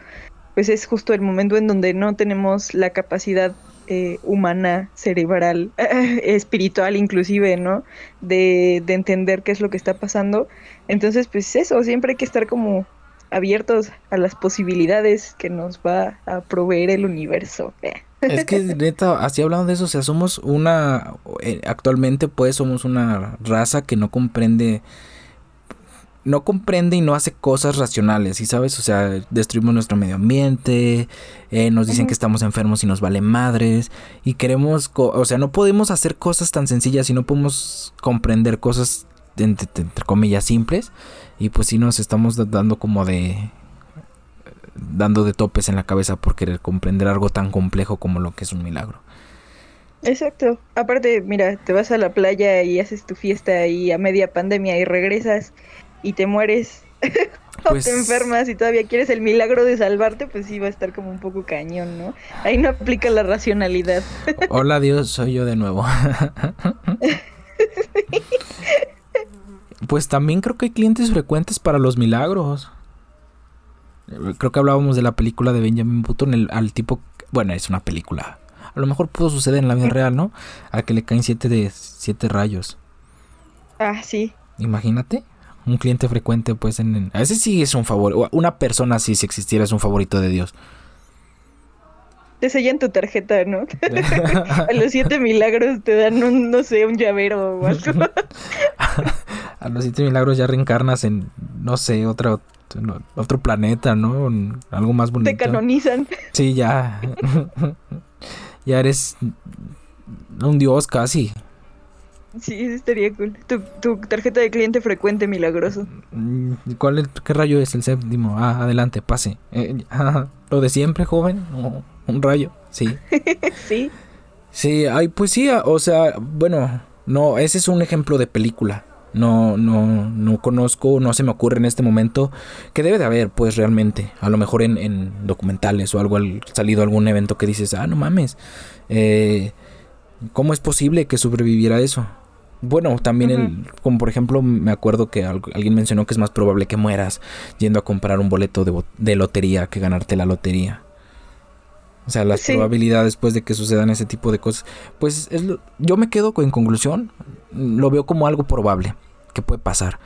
pues es justo el momento en donde no tenemos la capacidad eh, humana, cerebral, espiritual inclusive, ¿no? De, de, entender qué es lo que está pasando. Entonces, pues eso, siempre hay que estar como abiertos a las posibilidades que nos va a proveer el universo. Es que neta, así hablando de eso, o sea, somos una, eh, actualmente pues somos una raza que no comprende no comprende y no hace cosas racionales, ¿sí sabes? O sea, destruimos nuestro medio ambiente, eh, nos dicen que estamos enfermos y nos vale madres, y queremos, o sea, no podemos hacer cosas tan sencillas y no podemos comprender cosas, entre, comillas, simples, y pues sí nos estamos dando como de dando de topes en la cabeza por querer comprender algo tan complejo como lo que es un milagro. Exacto. Aparte, mira, te vas a la playa y haces tu fiesta y a media pandemia y regresas y te mueres o te pues enfermas y todavía quieres el milagro de salvarte, pues sí va a estar como un poco cañón, ¿no? Ahí no aplica la racionalidad. Hola Dios, soy yo de nuevo. Pues también creo que hay clientes frecuentes para los milagros. Creo que hablábamos de la película de Benjamin Button, el, al tipo, bueno, es una película. A lo mejor pudo suceder en la vida real, ¿no? A que le caen siete de siete rayos. Ah, sí. Imagínate un cliente frecuente, pues en, a veces sí es un favor, una persona así si existiera es un favorito de Dios. Te sellan tu tarjeta, ¿no? a los siete milagros te dan un, no sé, un llavero o algo. a los siete milagros ya reencarnas en, no sé, otro, otro planeta, ¿no? Algo más bonito. Te canonizan. Sí, ya. ya eres un dios casi. Sí, estaría cool. Tu, tarjeta de cliente frecuente milagroso. Mm, ¿Cuál ¿Qué rayo es el séptimo? Ah, adelante, pase. Eh, ¿Lo de siempre, joven? un rayo, sí. sí. Sí, ay, pues sí, o sea, bueno, no, ese es un ejemplo de película. No, no, no conozco, no se me ocurre en este momento que debe de haber, pues realmente. A lo mejor en, en documentales o algo, al, salido algún evento que dices, ah, no mames. Eh, ¿Cómo es posible que sobreviviera eso? Bueno, también el, como por ejemplo, me acuerdo que alguien mencionó que es más probable que mueras yendo a comprar un boleto de, lotería que ganarte la lotería. O sea, las probabilidades después de que sucedan ese tipo de cosas. Pues yo me quedo en conclusión, lo veo como algo probable que puede pasar.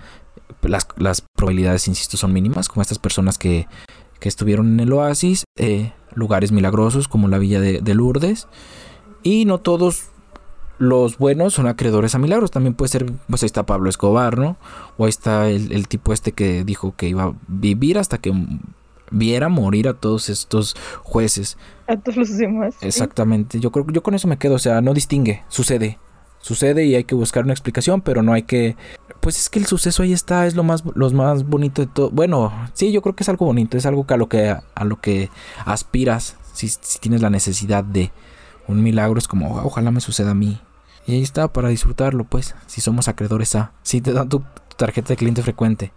Las, las probabilidades, insisto, son mínimas, como estas personas que, que estuvieron en el oasis, eh, lugares milagrosos como la villa de, de Lourdes. Y no todos los buenos son acreedores a milagros. También puede ser, pues ahí está Pablo Escobar, ¿no? O ahí está el, tipo este que dijo que iba a vivir hasta que viera morir a todos estos jueces. A todos los demás. Exactamente. Yo creo yo con eso me quedo. O sea, no distingue. Sucede. Sucede y hay que buscar una explicación, pero no hay que pues es que el suceso ahí está, es lo más, lo más bonito de todo. Bueno, sí, yo creo que es algo bonito, es algo que a lo que, a lo que aspiras, si, si tienes la necesidad de un milagro, es como, ojalá me suceda a mí. Y ahí está, para disfrutarlo, pues, si somos acreedores a, si te dan tu, tarjeta de cliente frecuente.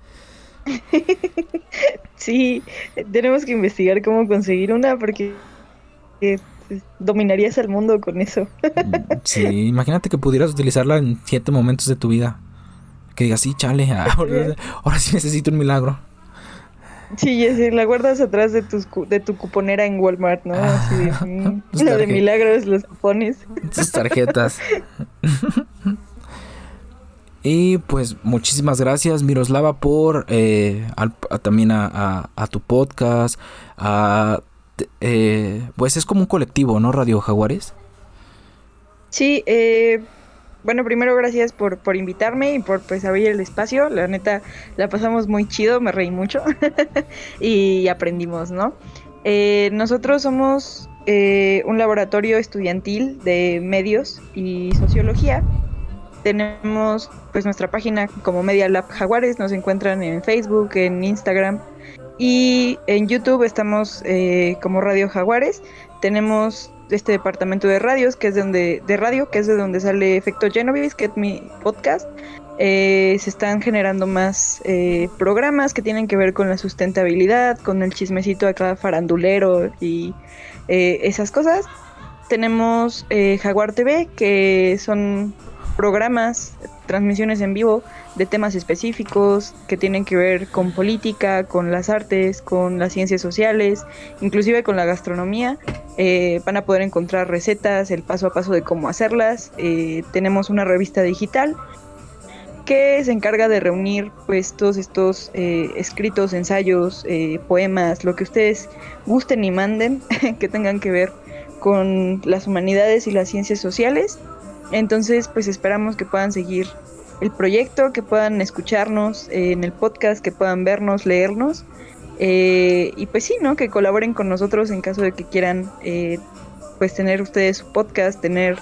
sí, tenemos que investigar cómo conseguir una porque eh, dominarías el mundo con eso. sí, imagínate que pudieras utilizarla en siete momentos de tu vida. Que digas, sí, chale, ahora, ahora sí necesito un milagro. Sí, es la guardas atrás de, tus, de tu cuponera en Walmart, ¿no? Así de, mm, lo de milagros, los cupones. Tus tarjetas. y pues muchísimas gracias, Miroslava, por eh, también a, a, tu podcast, a eh, pues es como un colectivo, ¿no? Radio Jaguares. Sí, eh, bueno, primero gracias por, por invitarme y por pues abrir el espacio. La neta, la pasamos muy chido, me reí mucho y aprendimos, ¿no? Eh, nosotros somos un laboratorio estudiantil de medios y sociología. Tenemos pues nuestra página como Media Lab Jaguares, nos encuentran en Facebook, en Instagram y en YouTube estamos eh, como Radio Jaguares. Tenemos este departamento de radios, que es de donde, de radio, que es de donde sale Efecto Genovese, que es mi podcast. Eh, se están generando más eh, programas que tienen que ver con la sustentabilidad, con el chismecito cada farandulero y esas cosas. Tenemos Jaguar TV, que son programas, transmisiones en vivo de temas específicos que tienen que ver con política, con las artes, con las ciencias sociales, inclusive con la gastronomía. Eh, van a poder encontrar recetas, el paso a paso de cómo hacerlas. Eh, tenemos una revista digital que se encarga de reunir pues todos estos eh, escritos, ensayos, poemas, lo que ustedes gusten y manden que tengan que ver con las humanidades y las ciencias sociales. Entonces, pues esperamos que puedan seguir el proyecto, que puedan escucharnos eh, en el podcast, que puedan vernos, leernos. Eh, y pues sí, ¿no? Que colaboren con nosotros en caso de que quieran eh, pues tener ustedes su podcast, tener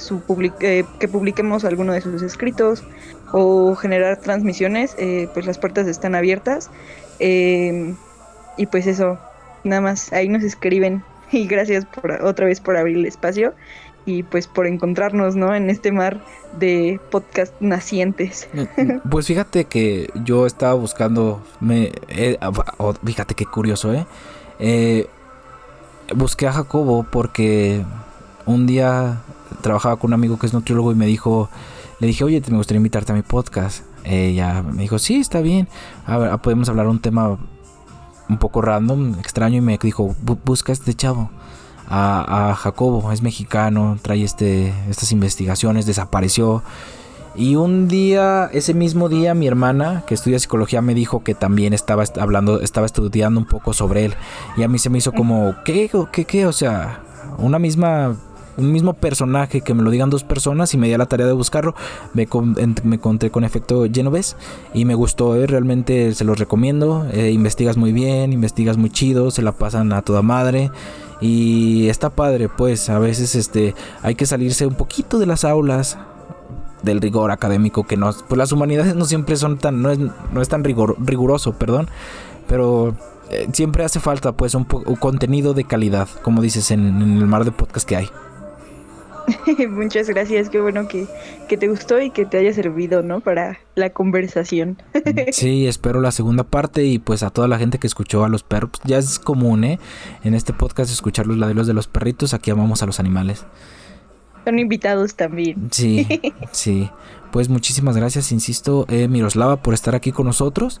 su que publiquemos alguno de sus escritos o generar transmisiones, pues las puertas están abiertas. y pues eso, nada más, ahí nos escriben. Y gracias por, otra vez por abrir el espacio y pues por encontrarnos, ¿no? En este mar de podcast nacientes. Pues fíjate que yo estaba buscando, me, eh, ah, oh, fíjate qué curioso, ¿eh? ¿eh? Busqué a Jacobo porque un día trabajaba con un amigo que es nutriólogo y me dijo, le dije, oye, me gustaría invitarte a mi podcast. Ella me dijo, sí, está bien, a ver, podemos hablar un tema un poco random, extraño y me dijo, busca a este chavo a, Jacobo, es mexicano, trae este, estas investigaciones, desapareció. Y un día, ese mismo día, mi hermana, que estudia psicología, me dijo que también estaba hablando, estaba estudiando un poco sobre él. Y a mí se me hizo como, ¿qué? ¿Qué? ¿Qué? O sea, una misma un mismo personaje que me lo digan dos personas y me di la tarea de buscarlo. Me, me encontré con efecto Genovese y me gustó, ¿eh? realmente se los recomiendo. Eh, investigas muy bien, investigas muy chido, se la pasan a toda madre. Y está padre, pues a veces este hay que salirse un poquito de las aulas del rigor académico que no, pues las humanidades no siempre son tan no es, no es tan rigor, riguroso, perdón, pero eh, siempre hace falta pues un, contenido de calidad, como dices en, en el mar de podcast que hay. Muchas gracias, qué bueno que, te gustó y que te haya servido, ¿no? Para la conversación. sí, espero la segunda parte y pues a toda la gente que escuchó a los perros, ya es común, ¿eh? En este podcast escuchar los ladridos de los perritos, aquí amamos a los animales. Son invitados también. Sí, sí. Pues muchísimas gracias, insisto, eh, Miroslava, por estar aquí con nosotros.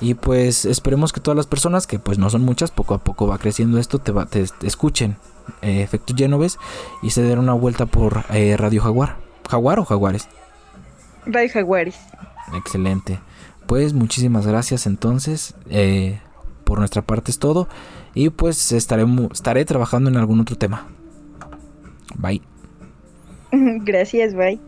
Y pues esperemos que todas las personas, que pues no son muchas, poco a poco va creciendo esto, te, va, te escuchen eh, Efectos Genoves y se dieron una vuelta por eh, Radio Jaguar. ¿Jaguar o Jaguares? Radio Jaguares. Excelente. Pues muchísimas gracias entonces. Eh, por nuestra parte es todo. Y pues estaré, estaré trabajando en algún otro tema. Bye. Gracias, bye.